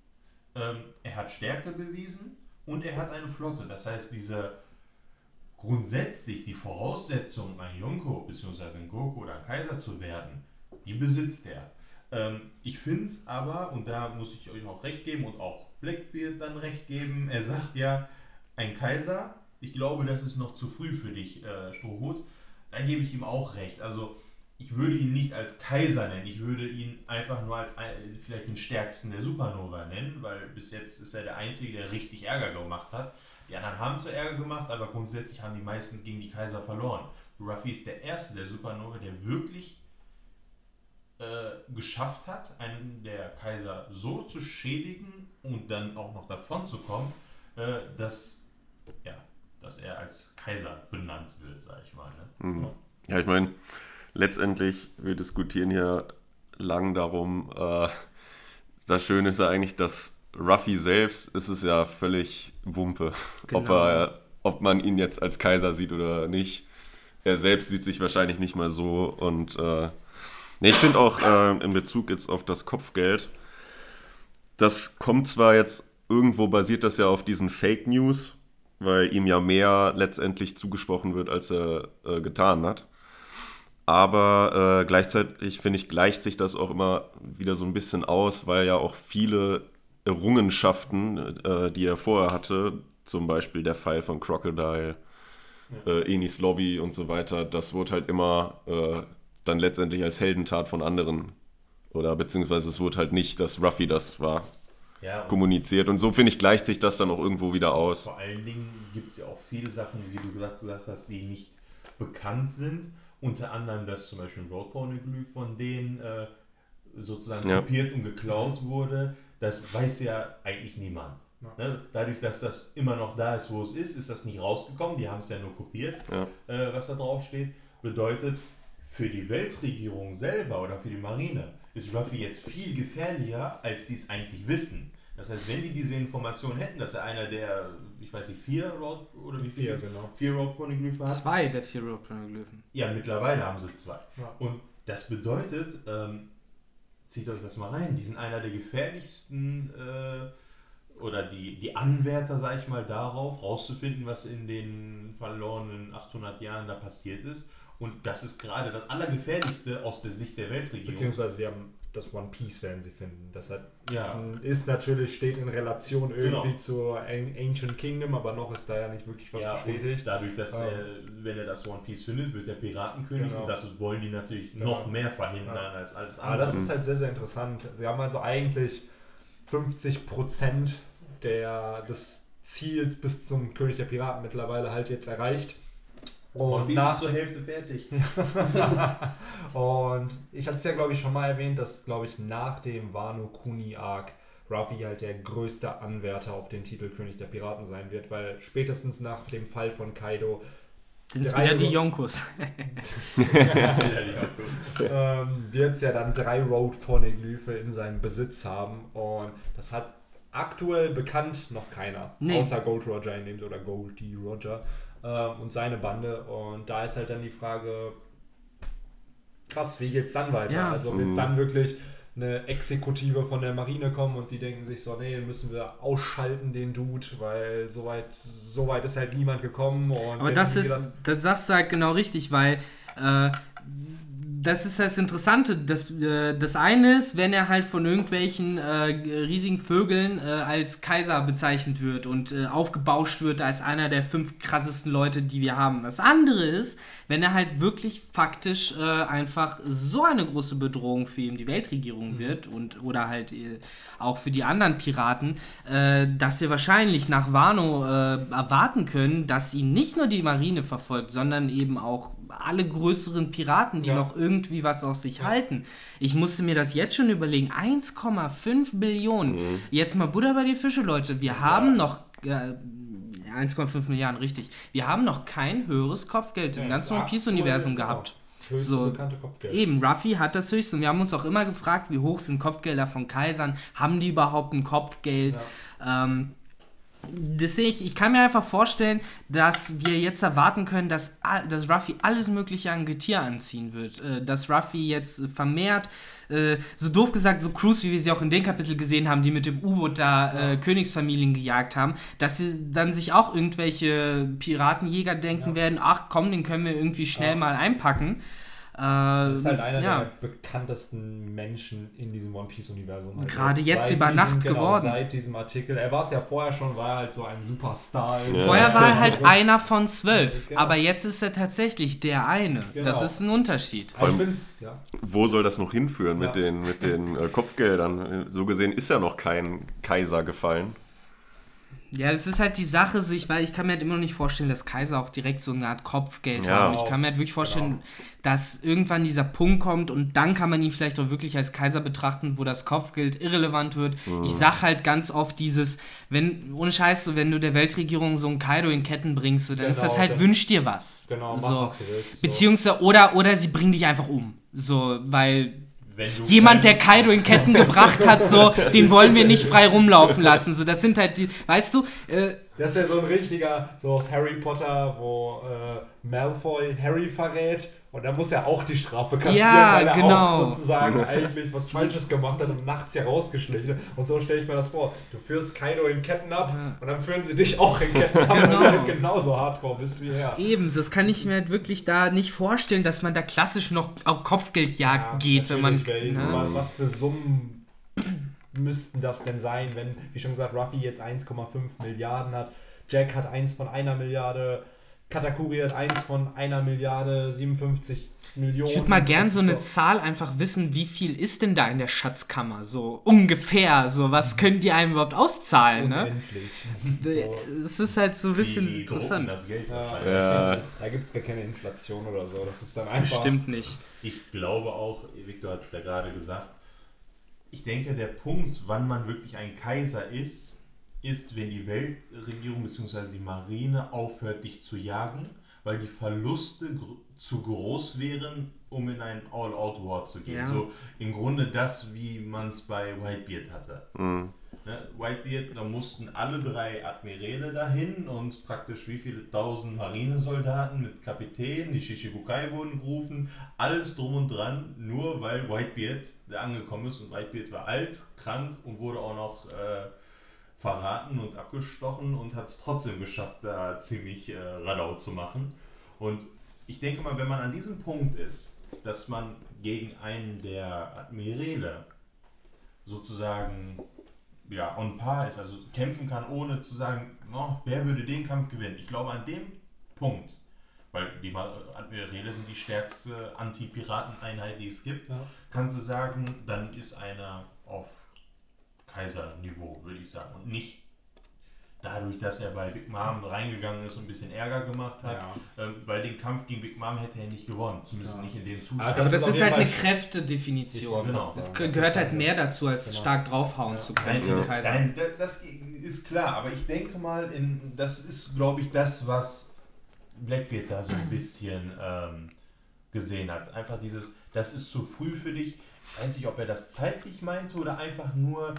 Ähm, er hat Stärke bewiesen und er hat eine Flotte. Das heißt, diese grundsätzlich die Voraussetzung, ein Yonko bzw. ein Goku oder ein Kaiser zu werden, die besitzt er. Ähm, ich finde es aber, und da muss ich euch auch recht geben und auch Blackbeard dann recht geben, er sagt ja, ein Kaiser, ich glaube, das ist noch zu früh für dich, äh, Strohhut. Da gebe ich ihm auch recht. Also ich würde ihn nicht als Kaiser nennen, ich würde ihn einfach nur als ein, vielleicht den stärksten der Supernova nennen, weil bis jetzt ist er der Einzige, der richtig Ärger gemacht hat. Die anderen haben zu Ärger gemacht, aber grundsätzlich haben die meistens gegen die Kaiser verloren. Ruffy ist der erste der Supernova, der wirklich äh, geschafft hat, einen der Kaiser so zu schädigen und dann auch noch davon zu kommen, äh, dass, ja, dass er als Kaiser benannt wird, sag ich mal. Ne? Mhm. Ja, ich meine, letztendlich, wir diskutieren hier lang darum. Äh, das Schöne ist ja eigentlich, dass Ruffy selbst ist es ja völlig Wumpe, ob, Genau. er, ob man ihn jetzt als Kaiser sieht oder nicht. Er selbst sieht sich wahrscheinlich nicht mal so. Und äh, nee, ich finde auch äh, in Bezug jetzt auf das Kopfgeld, das kommt zwar jetzt irgendwo basiert das ja auf diesen Fake News, weil ihm ja mehr letztendlich zugesprochen wird, als er äh, getan hat. Aber äh, gleichzeitig, finde ich, gleicht sich das auch immer wieder so ein bisschen aus, weil ja auch viele Errungenschaften, äh, die er vorher hatte, zum Beispiel der Fall von Crocodile, äh, Enis Lobby und so weiter, das wurde halt immer äh, dann letztendlich als Heldentat von anderen oder beziehungsweise es wurde halt nicht, dass Ruffy das war, Ja, und kommuniziert. Und so, finde ich, gleicht sich das dann auch irgendwo wieder aus. vor allen Dingen gibt es ja auch viele Sachen, wie du gesagt, gesagt hast, die nicht bekannt sind. Unter anderem, dass zum Beispiel ein Road Poneglyph von denen äh, sozusagen Ja. kopiert und geklaut wurde. Das weiß ja eigentlich niemand. Ne? Dadurch, dass das immer noch da ist, wo es ist, ist das nicht rausgekommen. Die haben es ja nur kopiert, Ja. äh, was da drauf steht. Bedeutet, für die Weltregierung selber oder für die Marine ist Ruffy jetzt viel gefährlicher, als sie es eigentlich wissen. Das heißt, wenn die diese Information hätten, dass er einer der, ich weiß nicht, vier Road oder wie viele? Vier, genau. Vier Road hat. Zwei der vier Roadrunner-Glyphen. Ja, mittlerweile haben sie zwei. Ja. Und das bedeutet, ähm, zieht euch das mal rein, die sind einer der gefährlichsten äh, oder die, die Anwärter, sag ich mal, darauf, rauszufinden, was in den verlorenen 800 Jahren da passiert ist. Und das ist gerade das Allergefährlichste aus der Sicht der Weltregierung. Beziehungsweise sie haben das One Piece werden sie finden. Das hat, Ja. ist natürlich, steht in Relation irgendwie Genau. zur An- Ancient Kingdom, aber noch ist da ja nicht wirklich was ja, bestätigt. dadurch, dass Ah. äh, wenn er das One Piece findet, wird der Piratenkönig Genau. und das wollen die natürlich Genau. noch mehr verhindern Ja. als alles Aber andere. das ist halt sehr, sehr interessant. Sie haben also eigentlich 50% der, des Ziels bis zum König der Piraten mittlerweile halt jetzt erreicht. One Piece nach ist zur Hälfte fertig. Und ich hatte es ja, glaube ich, schon mal erwähnt, dass, glaube ich, nach dem Wano Kuni Arc Ruffy halt der größte Anwärter auf den Titel König der Piraten sein wird, weil spätestens nach dem Fall von Kaido Sind es wieder die Yonkos. ähm, wird es ja dann drei Road Poneglyphe in seinem Besitz haben und das hat aktuell bekannt noch keiner, Nee. außer Gold Roger in dem oder Goldie Roger ähm, und seine Bande und da ist halt dann die Frage, krass, wie geht's dann weiter? Ja. Also wird Mhm. dann wirklich eine Exekutive von der Marine kommen und die denken sich so, nee, müssen wir ausschalten den Dude, weil soweit so weit ist halt niemand gekommen. Und Aber das ist, gedacht- das sagst du halt genau richtig, weil äh, das ist das Interessante. Das, äh, das eine ist, wenn er halt von irgendwelchen äh, riesigen Vögeln äh, als Kaiser bezeichnet wird und äh, aufgebauscht wird als einer der fünf krassesten Leute, die wir haben. Das andere ist, wenn er halt wirklich faktisch äh, einfach so eine große Bedrohung für eben die Weltregierung wird und oder halt äh, auch für die anderen Piraten, dass wir wahrscheinlich nach Wano erwarten können, dass ihn nicht nur die Marine verfolgt, sondern eben auch alle größeren Piraten, die Ja. noch irgendwie was auf sich halten. Ich musste mir das jetzt schon überlegen. 1,5 Billionen. Jetzt mal Buddha bei die Fische, Leute. Wir haben noch. Äh, 1,5 Milliarden, richtig. Wir haben noch kein höheres Kopfgeld im Ja, ganzen One Piece-Universum aktuell, gehabt. genau. So, bekannte Kopfgeld. Eben, Ruffy hat das höchste. Und wir haben uns auch immer gefragt, wie hoch sind Kopfgelder von Kaisern? Haben die überhaupt ein Kopfgeld? Ähm, deswegen, ich, ich kann mir einfach vorstellen, dass wir jetzt erwarten können, dass, dass Ruffy alles Mögliche an Getier anziehen wird. Äh, dass Ruffy jetzt vermehrt, äh, so doof gesagt, so Crews, wie wir sie auch in dem Kapitel gesehen haben, die mit dem U-Boot da äh, Königsfamilien gejagt haben, dass sie dann sich auch irgendwelche Piratenjäger denken Ja. werden, ach komm, den können wir irgendwie schnell Ja. mal einpacken. Äh, Das ist halt einer ja. der bekanntesten Menschen in diesem One Piece Universum. Halt Gerade jetzt über diesem- Nacht genau, geworden. Seit diesem Artikel. Er war es ja vorher schon, war er halt so ein Superstar. Ja. Vorher war er halt einer von zwölf, Genau. aber jetzt ist er tatsächlich der eine. Genau. Das ist ein Unterschied. Aber ich allem- ja. Wo soll das noch hinführen mit den, mit den äh, Kopfgeldern? So gesehen ist ja noch kein Kaiser gefallen. Ja, das ist halt die Sache, so ich, weil ich kann mir halt immer noch nicht vorstellen, dass Kaiser auch direkt so eine Art Kopfgeld Ja. haben. Ich kann mir halt wirklich vorstellen, Genau. dass irgendwann dieser Punkt kommt und dann kann man ihn vielleicht auch wirklich als Kaiser betrachten, wo das Kopfgeld irrelevant wird. Mhm. Ich sag halt ganz oft dieses, wenn, ohne Scheiß, so wenn du der Weltregierung so ein Kaido in Ketten bringst, so, dann ist Genau, das halt, dann- wünsch dir was. Genau, mach so. was du willst. So. Beziehungsweise, oder, oder sie bringen dich einfach um. So, weil jemand, der Kaido in Ketten gebracht hat, so, den wollen wir nicht frei rumlaufen lassen. So, das sind halt die, weißt du, äh, Das wäre so ein richtiger, so aus Harry Potter, wo äh, Malfoy Harry verrät und dann muss er auch die Strafe kassieren, Ja, weil er genau. auch sozusagen eigentlich was Falsches gemacht hat und nachts herausgeschlichen ist. Und so stelle ich mir das vor. Du führst Kaido in Ketten ab Ja. und dann führen sie dich auch in Ketten ab, weil du halt genauso hardcore bist wie er. eben, das kann ich mir halt wirklich da nicht vorstellen, dass man da klassisch noch auf Kopfgeldjagd geht, wenn man. ne? Was für Summen müssten das denn sein, wenn, wie schon gesagt, Ruffy jetzt 1,5 Milliarden hat, Jack hat eins von einer Milliarde, Katakuri hat eins von einer Milliarde 57 Millionen. Ich würde mal gern so eine Zahl einfach wissen, wie viel ist denn da in der Schatzkammer? So ungefähr, so was können die einem überhaupt auszahlen, ne? Unendlich. So. Es ist halt so ein bisschen die, interessant. das Geld Ja. Ja. Da gibt es gar keine Inflation oder so. Das ist dann einfach. Stimmt nicht. Ich glaube auch, Victor hat es ja gerade gesagt, ich denke, der Punkt, wann man wirklich ein Kaiser ist, ist, wenn die Weltregierung bzw. die Marine aufhört, dich zu jagen, weil die Verluste gr zu groß wären, um in einen All-Out-War zu gehen. Ja. So im Grunde das, wie man es bei Whitebeard hatte. Mhm. ne, Whitebeard, da mussten alle drei Admiräle dahin und praktisch wie viele tausend Marinesoldaten mit Kapitänen, die Shishibukai wurden gerufen, alles drum und dran, nur weil Whitebeard da angekommen ist und Whitebeard war alt, krank und wurde auch noch äh, verraten und abgestochen und hat es trotzdem geschafft, da ziemlich äh, Radau zu machen. Und ich denke mal, wenn man an diesem Punkt ist, dass man gegen einen der Admiräle sozusagen ja, on par ist, also kämpfen kann, ohne zu sagen, oh, wer würde den Kampf gewinnen. Ich glaube, an dem Punkt, weil die Admiräle sind die stärkste Anti-Piraten-Einheit, die es gibt, ja. kannst du sagen, dann ist einer auf Kaiser-Niveau, würde ich sagen. Und nicht dadurch, dass er bei Big Mom reingegangen ist und ein bisschen Ärger gemacht hat, ja. ähm, weil den Kampf gegen Big Mom hätte er nicht gewonnen, zumindest ja. nicht in dem Zustand. Aber das, das ist, ist halt eine Kräftedefinition. Genau. Es gehört halt mehr dazu, als genau. stark draufhauen ja. zu können. Nein, Kaiser. Nein, das ist klar, aber ich denke mal, in, das ist, glaube ich, das, was Blackbeard da so ein bisschen ähm, gesehen hat. Einfach dieses, das ist zu früh für dich. Ich weiß nicht, ob er das zeitlich meinte oder einfach nur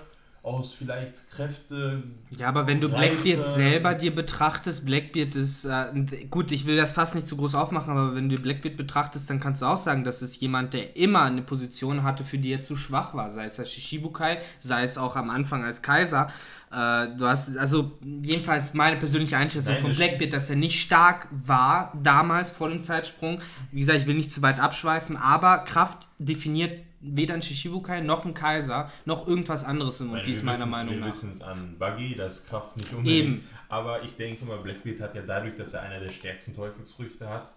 aus vielleicht Kräfte. Ja, aber wenn du Reife. Blackbeard selber dir betrachtest, Blackbeard ist, äh, gut, ich will das fast nicht zu groß aufmachen, aber wenn du Blackbeard betrachtest, dann kannst du auch sagen, das ist jemand, der immer eine Position hatte, für die er zu schwach war. Sei es als Shishibukai, sei es auch am Anfang als Kaiser. Äh, du hast, also jedenfalls meine persönliche Einschätzung Nein, von Blackbeard, dass er nicht stark war damals vor dem Zeitsprung. Wie gesagt, ich will nicht zu weit abschweifen, aber Kraft definiert weder ein Shishibukai noch ein Kaiser noch irgendwas anderes im One Piece, meiner Meinung nach. Wir wissen es an Buggy, dass Kraft nicht unbedingt. Eben. Aber ich denke mal, Blackbeard hat ja dadurch, dass er einer der stärksten Teufelsfrüchte hat,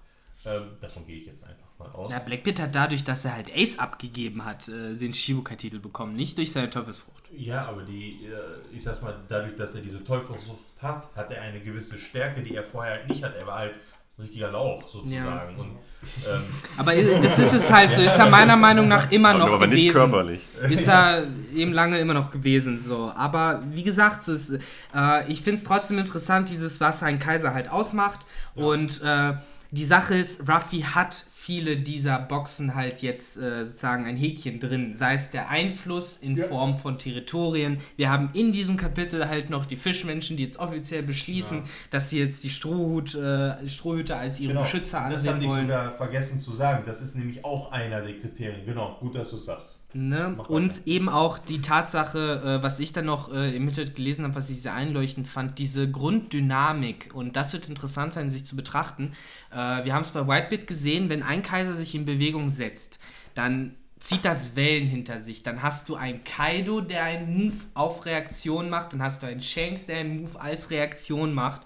ähm, davon gehe ich jetzt einfach mal aus. Ja, Blackbeard hat dadurch, dass er halt Ace abgegeben hat, äh, den Shishibukai-Titel bekommen, nicht durch seine Teufelsfrucht. Ja, aber die, äh, ich sag's mal, dadurch, dass er diese Teufelsfrucht hat, hat er eine gewisse Stärke, die er vorher halt nicht hat. Er war halt richtiger Lauch sozusagen. Ja. Und ähm, aber das ist es halt so, ist er meiner Meinung nach immer noch aber gewesen. nicht körperlich. Ist er eben lange immer noch gewesen. So. Aber wie gesagt, so ist, äh, ich finde es trotzdem interessant, dieses, was ein Kaiser halt ausmacht. Ja. Und äh, die Sache ist, Ruffy hat viele dieser Boxen halt jetzt äh, sozusagen ein Häkchen drin. Sei es der Einfluss in ja. Form von Territorien. Wir haben in diesem Kapitel halt noch die Fischmenschen, die jetzt offiziell beschließen, ja. dass sie jetzt die Strohhut, äh, Strohhüte als ihre genau. Beschützer ansehen Das haben die sogar vergessen zu sagen. Das ist nämlich auch einer der Kriterien. Genau, gut, dass du es sagst. Ne? Und eben auch die Tatsache, äh, was ich dann noch äh, im Internet gelesen habe, was ich sehr einleuchtend fand, diese Grunddynamik. Und das wird interessant sein, sich zu betrachten. Äh, wir haben es bei Whitebeard gesehen, wenn ein Kaiser sich in Bewegung setzt, dann zieht das Wellen hinter sich. Dann hast du einen Kaido, der einen Move auf Reaktion macht. Dann hast du einen Shanks, der einen Move als Reaktion macht.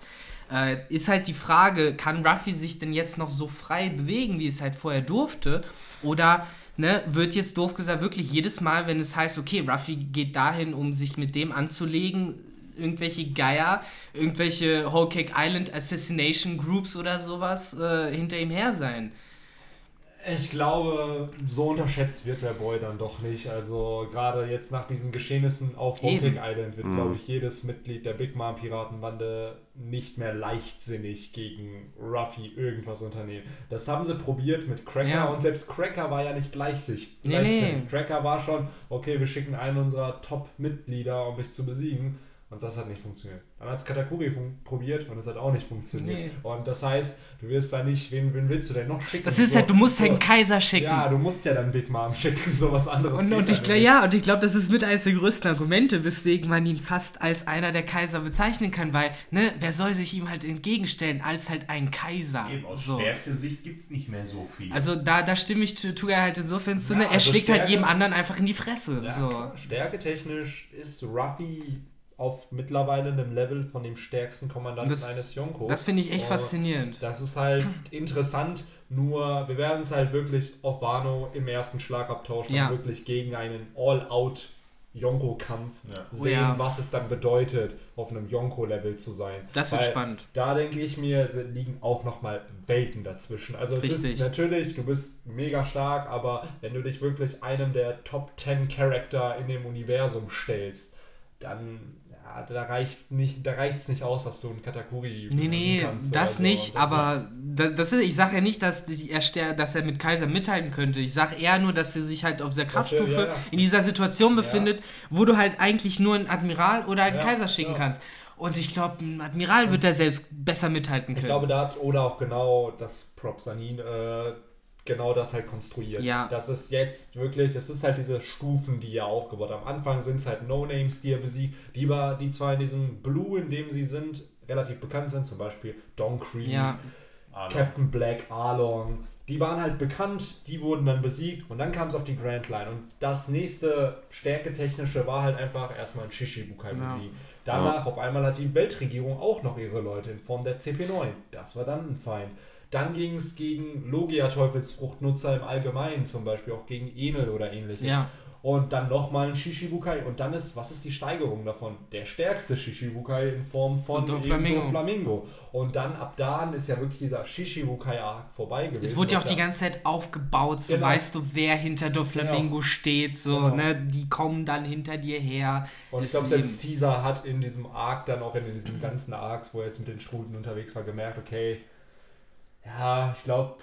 Äh, ist halt die Frage, kann Ruffy sich denn jetzt noch so frei bewegen, wie es halt vorher durfte? Oder ne, wird jetzt doof gesagt wirklich jedes Mal, wenn es heißt, okay, Ruffy geht dahin, um sich mit dem anzulegen, irgendwelche Geier, irgendwelche Whole Cake Island Assassination Groups oder sowas äh, hinter ihm her sein. Ich glaube, so unterschätzt wird der Boy dann doch nicht. Also gerade jetzt nach diesen Geschehnissen auf Hopping Island wird, mhm. glaube ich, jedes Mitglied der Big Mom Piratenbande nicht mehr leichtsinnig gegen Ruffy irgendwas unternehmen. Das haben sie probiert mit Cracker ja. und selbst Cracker war ja nicht gleichsichtig. Nee, nee. Cracker war schon, okay, wir schicken einen unserer Top-Mitglieder, um mich zu besiegen. Und das hat nicht funktioniert. Dann hat es Katakuri probiert und es hat auch nicht funktioniert. Nee. Und das heißt, du wirst da nicht, wen, wen willst du denn noch schicken? Das ist so, halt, du musst so, einen Kaiser schicken. Ja, du musst ja dann Big Mom schicken, sowas anderes. Und, und ich glaub, ja, und ich glaube, das ist mit eines der größten Argumente, weswegen man ihn fast als einer der Kaiser bezeichnen kann, weil, ne, wer soll sich ihm halt entgegenstellen als halt ein Kaiser? Eben, aus so. Stärke-Sicht gibt es nicht mehr so viel. Also da, da stimme ich Tuga halt insofern zu, ne, er also schlägt halt Stärke, halt jedem anderen einfach in die Fresse. Ja, so. Stärketechnisch ist Ruffy auf mittlerweile einem Level von dem stärksten Kommandanten das, eines Yonko. Das finde ich echt faszinierend. Das ist halt interessant, nur wir werden es halt wirklich auf Wano im ersten Schlagabtausch ja. wirklich gegen einen All-Out Yonko-Kampf ja. Sehen, oh ja. was es dann bedeutet, auf einem Yonko-Level zu sein. Das wird Weil spannend. Da denke ich mir, liegen auch nochmal Welten dazwischen. Also es Richtig. ist natürlich, du bist mega stark, aber wenn du dich wirklich einem der Top 10 Charakter in dem Universum stellst, dann ja, da reicht nicht, da reicht's nicht aus, dass du einen Katakuri Nee, nee, das so. nicht, Das aber ist- das, das ist, ich sage ja nicht, dass, er, dass er mit Kaiser mithalten könnte. Ich sage eher nur, dass er sich halt auf dieser Kraftstufe ja, ja. in dieser Situation befindet, wo du halt eigentlich nur einen Admiral oder einen Kaiser schicken kannst. Und ich glaube, ein Admiral wird er selbst besser mithalten Ich können. glaube, da hat Oda auch genau das Props an ihn, äh, genau das halt konstruiert. Ja. Das ist jetzt wirklich, es ist halt diese Stufen, die er aufgebaut hat. Am Anfang sind es halt No-Names, die er besiegt, die, war- die zwar in diesem Blue, in dem sie sind, relativ bekannt sind, zum Beispiel Don Creed, ja, Captain Black, Arlong. Die waren halt bekannt, die wurden dann besiegt und dann kam es auf die Grand Line. Und das nächste Stärketechnische war halt einfach erstmal ein Shishibukai Ja. besiegt. Danach auf einmal hat die Weltregierung auch noch ihre Leute in Form der CP9. Das war dann ein Feind. Dann ging es gegen Logia-Teufelsfruchtnutzer im Allgemeinen, zum Beispiel auch gegen Enel oder ähnliches. Ja. Und dann nochmal ein Shishibukai. Und dann ist, was ist die Steigerung davon? Der stärkste Shishibukai in Form von Doflamingo. Doflamingo. Und dann ab da ist ja wirklich dieser Shishibukai-Arc vorbei gewesen. es wurde ja auch die ganze Zeit aufgebaut, so Genau. weißt du, wer hinter Doflamingo steht, so, Genau. ne, die kommen dann hinter dir her. Und ich glaube, selbst Caesar hat in diesem Arc, dann auch in diesen ganzen Arcs, wo er jetzt mit den Struten unterwegs war, gemerkt, okay, ja, ich glaube,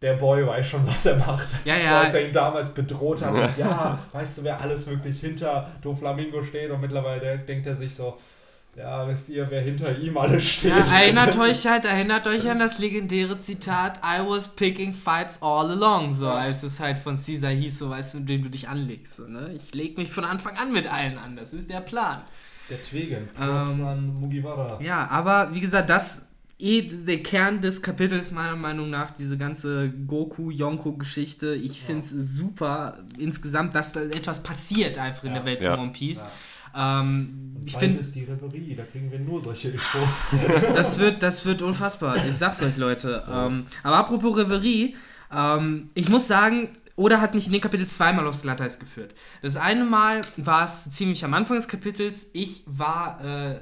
der Boy weiß schon, was er macht. Ja, So, ja. als er ihn damals bedroht hat. Und ja, weißt du, wer alles wirklich hinter Doflamingo steht? Und mittlerweile denkt er sich so, ja, wisst ihr, wer hinter ihm alles steht? Ja, erinnert euch halt, erinnert euch an das legendäre Zitat I was picking fights all along, so als es halt von Caesar hieß, so weißt du, mit wem du dich anlegst. So, ne? Ich leg mich von Anfang an mit allen an, das ist der Plan. Der Twegen, Props Ähm, an Mugiwara. Ja, aber wie gesagt, das eh der Kern des Kapitels meiner Meinung nach, diese ganze Goku-Yonko-Geschichte. Ich finde es super insgesamt, dass da etwas passiert einfach in Ja. der Welt Ja. von One Piece. Ähm, ich finde, ist die Reverie, da kriegen wir nur solche Infos. das wird, das wird unfassbar. Ich sag's euch, Leute. Ähm, aber apropos Reverie, ähm, ich muss sagen, Oda hat mich in dem Kapitel zweimal aufs Glatteis geführt. Das eine Mal war es ziemlich am Anfang des Kapitels. Ich war äh,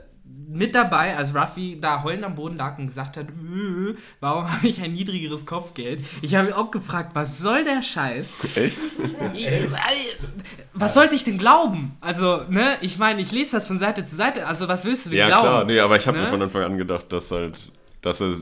mit dabei, als Ruffy da heulend am Boden lag und gesagt hat, "Äh, warum habe ich ein niedrigeres Kopfgeld? Ich habe mich auch gefragt, was soll der Scheiß? Echt? Was sollte ich denn glauben? Also, ne, ich meine, ich lese das von Seite zu Seite. Also, was willst du denn Ja, glauben? klar, nee, aber ich habe Ne? mir von Anfang an gedacht, dass halt, dass er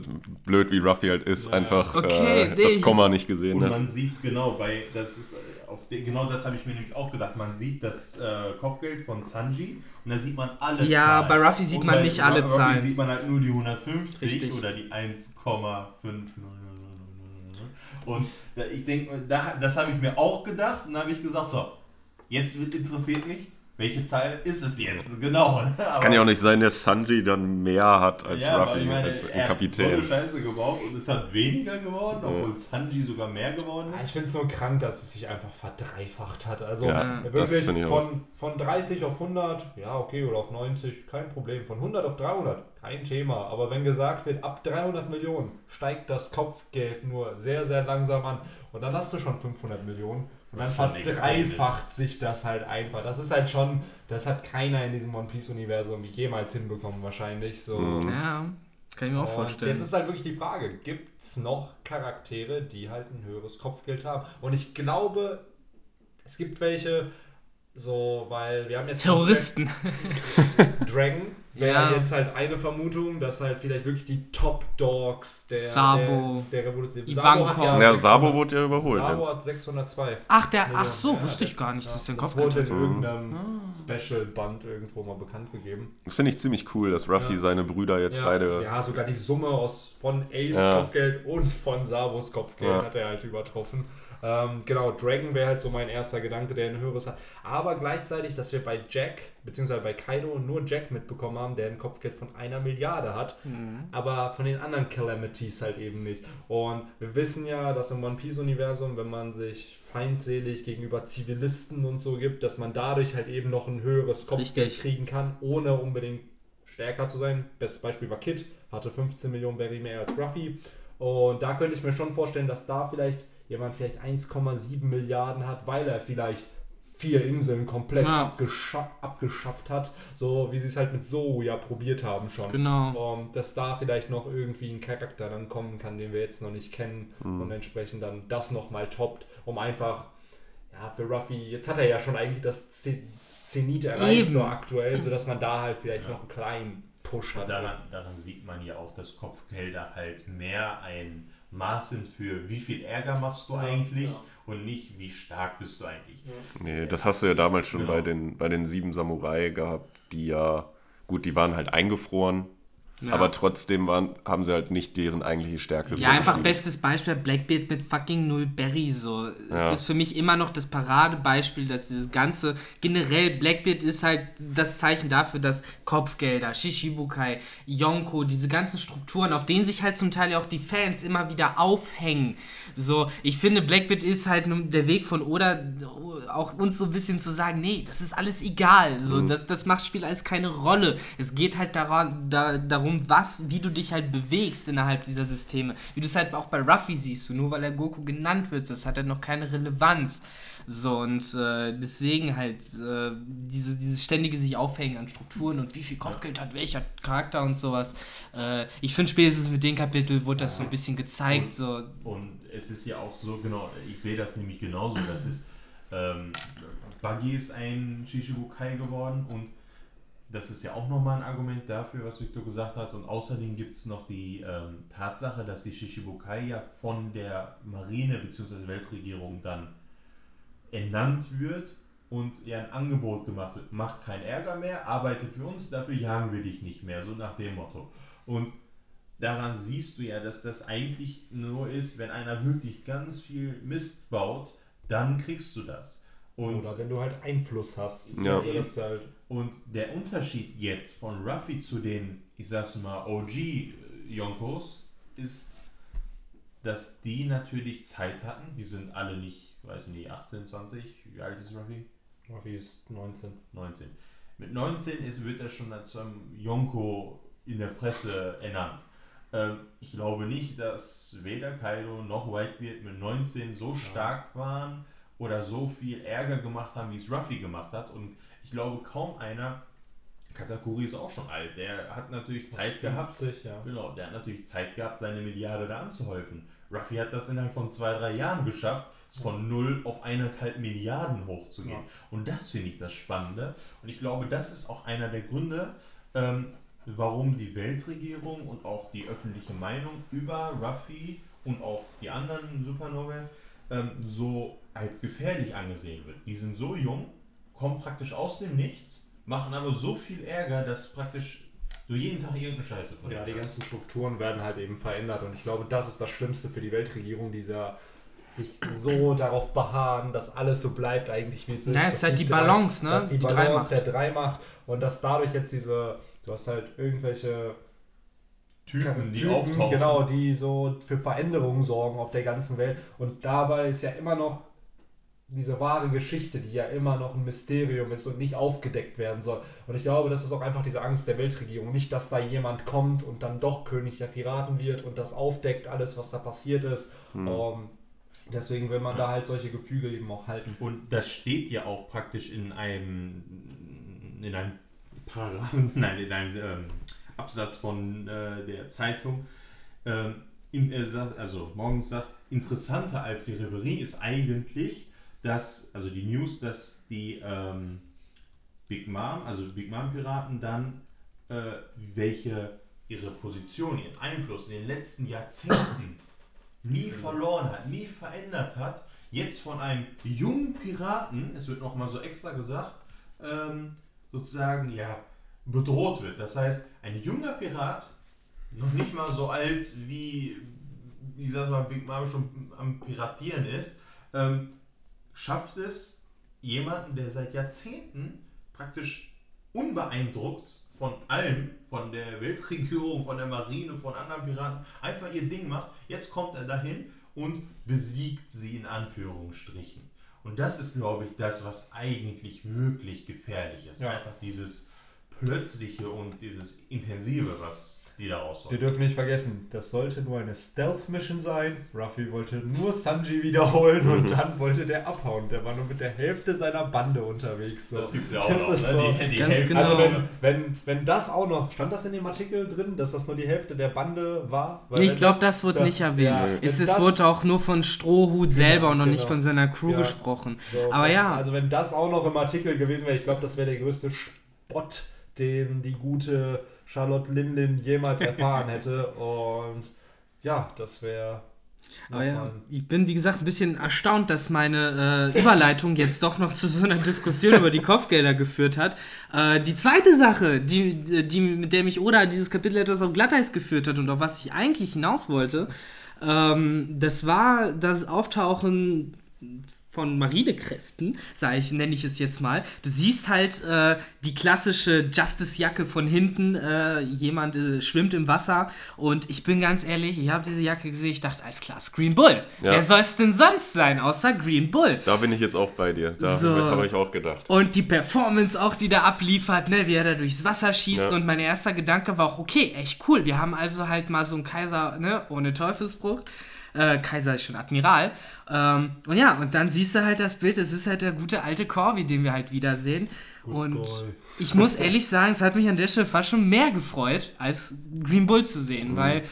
blöd wie Ruffy halt ist, einfach Okay, äh, das Komma nicht gesehen Und hat. man sieht genau bei, das ist auf de, genau das habe ich mir nämlich auch gedacht. Man sieht das äh, Kopfgeld von Sanji und da sieht man alle Ja, Zahlen. bei Ruffy sieht Und man bei nicht alle Ruffy Zahlen. sieht man halt nur die 150 Richtig. oder die 1,5. Und da, ich denke, da, das habe ich mir auch gedacht und da habe ich gesagt, so, jetzt interessiert mich, welche Zahl ist es jetzt? Genau. Es kann ja auch nicht sein, dass Sanji dann mehr hat als ja, Ruffy, ich meine, als er ein hat so Kapitän. eine Scheiße gebaut und es hat weniger geworden, obwohl Sanji sogar mehr geworden Ja, ist. Ich finde es nur krank, dass es sich einfach verdreifacht hat. Also Ja, wirklich auch. von, von 30 auf 100, ja okay, oder auf 90, kein Problem. Von 100 auf 300, kein Thema. Aber wenn gesagt wird, ab 300 Millionen steigt das Kopfgeld nur sehr, sehr langsam an. Und dann hast du schon 500 Millionen. Und dann verdreifacht sich das halt einfach. Das ist halt schon, das hat keiner in diesem One Piece-Universum jemals hinbekommen wahrscheinlich. So. Mhm. Ja, kann ich mir auch Und vorstellen. Jetzt ist halt wirklich die Frage, gibt es noch Charaktere, die halt ein höheres Kopfgeld haben? Und ich glaube, es gibt welche, so, weil wir haben jetzt... Terroristen. Dragon wäre Ja. jetzt halt eine Vermutung, dass halt vielleicht wirklich die Top Dogs der, Sabo, der, der Revolution... Ivankov. Ja, 600 Sabo wurde ja überholt Sabo jetzt. hat 602. Ach, der, ach so, Ja, wusste ich gar nicht, dass der Das Kopf wurde hat. in irgendeinem Ah. Special-Band irgendwo mal bekannt gegeben. Das finde ich ziemlich cool, dass Ruffy Ja. seine Brüder jetzt ja, beide. Ja, sogar die Summe aus von Ace Ja. Kopfgeld und von Sabos Kopfgeld Ja. hat er halt übertroffen. Ähm, genau, Dragon wäre halt so mein erster Gedanke, der ein höheres hat. Aber gleichzeitig, dass wir bei Jack, beziehungsweise bei Kaido nur Jack mitbekommen haben, der ein Kopfgeld von einer Milliarde hat, aber von den anderen Calamities halt eben nicht. Und wir wissen ja, dass im One Piece-Universum, wenn man sich feindselig gegenüber Zivilisten und so gibt, dass man dadurch halt eben noch ein höheres Kopfgeld Richtig. kriegen kann, ohne unbedingt stärker zu sein. Bestes Beispiel war Kid, hatte 15 Millionen Berry mehr als Ruffy. Und da könnte ich mir schon vorstellen, dass da vielleicht jemand vielleicht 1,7 Milliarden hat, weil er vielleicht vier Inseln komplett Ja. abgescha abgeschafft hat, so wie sie es halt mit Zou ja probiert haben schon. Genau. Und dass da vielleicht noch irgendwie ein Charakter dann kommen kann, den wir jetzt noch nicht kennen und entsprechend dann das nochmal toppt, um einfach, ja, für Ruffy, jetzt hat er ja schon eigentlich das ze- Zenit erreicht, Eben. so aktuell, sodass man da halt vielleicht noch einen kleinen Push hat. Daran, daran sieht man ja auch, dass Kopfgelder halt mehr ein Maß sind für wie viel Ärger machst du Ja, eigentlich ja. und nicht wie stark bist du eigentlich. Nee, das hast du ja damals schon Genau. bei, den, bei den sieben Samurai gehabt, die ja, gut, die waren halt eingefroren, Ja. aber trotzdem waren, haben sie halt nicht deren eigentliche Stärke. Ja, einfach bestes Beispiel Blackbeard mit fucking Null Berry. So. Ja. Es ist für mich immer noch das Paradebeispiel, dass dieses ganze, generell Blackbeard ist halt das Zeichen dafür, dass Kopfgelder, Shishibukai, Yonko, diese ganzen Strukturen, auf denen sich halt zum Teil auch die Fans immer wieder aufhängen. So, ich finde, Blackbeard ist halt der Weg von Oda, auch uns so ein bisschen zu sagen, nee, das ist alles egal. So, das, das macht Spiel alles keine Rolle. Es geht halt daran, da, darum, was, wie du dich halt bewegst innerhalb dieser Systeme. Wie du es halt auch bei Ruffy siehst, nur weil er Goku genannt wird, das hat halt noch keine Relevanz. So, und äh, deswegen halt äh, diese, dieses ständige sich aufhängen an Strukturen und wie viel Kopfgeld hat welcher Charakter und sowas. Äh, ich finde spätestens mit dem Kapitel wurde das so ein bisschen gezeigt. So, Und es ist ja auch so, genau, ich sehe das nämlich genauso, das ist, ähm, Buggy ist ein Shishibukai geworden und das ist ja auch nochmal ein Argument dafür, was Victor gesagt hat. Und außerdem gibt es noch die ähm, Tatsache, dass die Shishibukai ja von der Marine bzw. Weltregierung dann ernannt wird und ja ein Angebot gemacht wird. Mach keinen Ärger mehr, arbeite für uns, dafür jagen wir dich nicht mehr, so nach dem Motto. Und daran siehst du ja, dass das eigentlich nur ist, wenn einer wirklich ganz viel Mist baut, dann kriegst du das. Und Oder wenn du halt Einfluss hast. Ja. Also das ist halt, und der Unterschied jetzt von Ruffy zu den, ich sag's mal, OG-Yonkos ist, dass die natürlich Zeit hatten. Die sind alle nicht, weiß nicht, 18, 20. Wie alt ist Ruffy? Ruffy ist 19. 19. Mit 19 ist, wird er schon zu einem Yonko in der Presse ernannt. Ähm, ich glaube nicht, dass weder Kaido noch Whitebeard mit 19 so stark waren oder so viel Ärger gemacht haben, wie es Ruffy gemacht hat. Und ich glaube, kaum einer, Katakuri ist auch schon alt, der hat natürlich Zeit gehabt, 50, ja. Genau, der hat natürlich Zeit gehabt, seine Milliarde da anzuhäufen. Ruffy hat das innerhalb von zwei, drei Jahren geschafft, es von 0 auf 1,5 Milliarden hochzugehen. Ja. Und das finde ich das Spannende. Und ich glaube, das ist auch einer der Gründe, ähm, warum die Weltregierung und auch die öffentliche Meinung über Ruffy und auch die anderen Supernovae ähm, so als gefährlich angesehen wird. Die sind so jung, kommen praktisch aus dem Nichts, machen aber so viel Ärger, dass praktisch du jeden Tag irgendeine Scheiße von Ja, die ganzen Strukturen werden halt eben verändert und ich glaube, das ist das Schlimmste für die Weltregierung, dieser sich so darauf beharren, dass alles so bleibt eigentlich wie es ist. Ja, es dass ist halt die drei- Balance, ne? Dass die, Die Balance Dreimacht. der Dreimacht und dass dadurch jetzt diese, du hast halt irgendwelche Typen, die Typen, auftauchen. genau, die so für Veränderungen sorgen auf der ganzen Welt und dabei ist ja immer noch diese wahre Geschichte, die ja immer noch ein Mysterium ist und nicht aufgedeckt werden soll. Und ich glaube, das ist auch einfach diese Angst der Weltregierung. Nicht, dass da jemand kommt und dann doch König der Piraten wird und das aufdeckt, alles, was da passiert ist. Ähm, deswegen will man da halt solche Gefüge eben auch halten. Und das steht ja auch praktisch in einem, in einem Paragraphen, nein, in einem ähm, Absatz von äh, der Zeitung. Ähm, er sagt, also morgens sagt, interessanter als die Reverie ist eigentlich, dass, also die News, dass die ähm, Big Mom, also Big Mom Piraten dann, äh, welche ihre Position, ihren Einfluss in den letzten Jahrzehnten nie verloren hat, nie verändert hat, jetzt von einem jungen Piraten, es wird nochmal so extra gesagt, ähm, sozusagen ja bedroht wird. Das heißt, ein junger Pirat, noch nicht mal so alt wie, wie gesagt mal, Big Mom schon am Piratieren ist, ähm, schafft es, jemanden, der seit Jahrzehnten praktisch unbeeindruckt von allem, von der Weltregierung, von der Marine, von anderen Piraten, einfach ihr Ding macht. Jetzt kommt er dahin und besiegt sie in Anführungsstrichen. Und das ist, glaube ich, das, was eigentlich wirklich gefährlich ist. Ja. Einfach dieses plötzliche und dieses intensive, was die da raus Wir dürfen nicht vergessen, das sollte nur eine Stealth-Mission sein. Ruffy wollte nur Sanji wiederholen und dann wollte der abhauen. Der war nur mit der Hälfte seiner Bande unterwegs. So. Das gibt's ja auch Das noch. ist Ne? so. Die, die Ganz Hälfte- genau. Also wenn, wenn, wenn das auch noch, stand das in dem Artikel drin, dass das nur die Hälfte der Bande war? Weil Nee, ich glaube, das wurde da- nicht erwähnt. ja, es, es das- wurde auch nur von Strohhut selber und noch nicht genau. von seiner Crew Ja. gesprochen. So, Aber wenn- ja, Also wenn das auch noch im Artikel gewesen wäre, ich glaube, das wäre der größte Spott, den die gute Charlotte Lindlin jemals erfahren hätte. Und ja, das wäre. Ja, ich bin wie gesagt ein bisschen erstaunt, dass meine äh, Überleitung jetzt doch noch zu so einer Diskussion über die Kopfgelder geführt hat. Äh, die zweite Sache, die, die, mit der mich Oda dieses Kapitel etwas auf Glatteis geführt hat und auf was ich eigentlich hinaus wollte, ähm, das war das Auftauchen von Marinekräften, sage ich, nenne ich es jetzt mal. Du siehst halt äh, die klassische Justice-Jacke von hinten. Äh, jemand äh, schwimmt im Wasser und ich bin ganz ehrlich, ich habe diese Jacke gesehen, ich dachte, alles klar, ist Green Bull. Ja. Wer soll es denn sonst sein, außer Green Bull? Da bin ich jetzt auch bei dir. Da So. habe ich auch gedacht. Und die Performance auch, die da abliefert, ne, wie er da durchs Wasser schießt. Ja. Und mein erster Gedanke war auch, okay, echt cool. Wir haben also halt mal so einen Kaiser, ne, ohne Teufelsfrucht. Äh, Kaiser ist schon Admiral. Ähm, und ja, und dann siehst du halt das Bild, es ist halt der gute alte Corby, den wir halt wiedersehen. und Goal. ich muss ehrlich sagen, es hat mich an der Stelle fast schon mehr gefreut, als Green Bull zu sehen, Mhm. weil,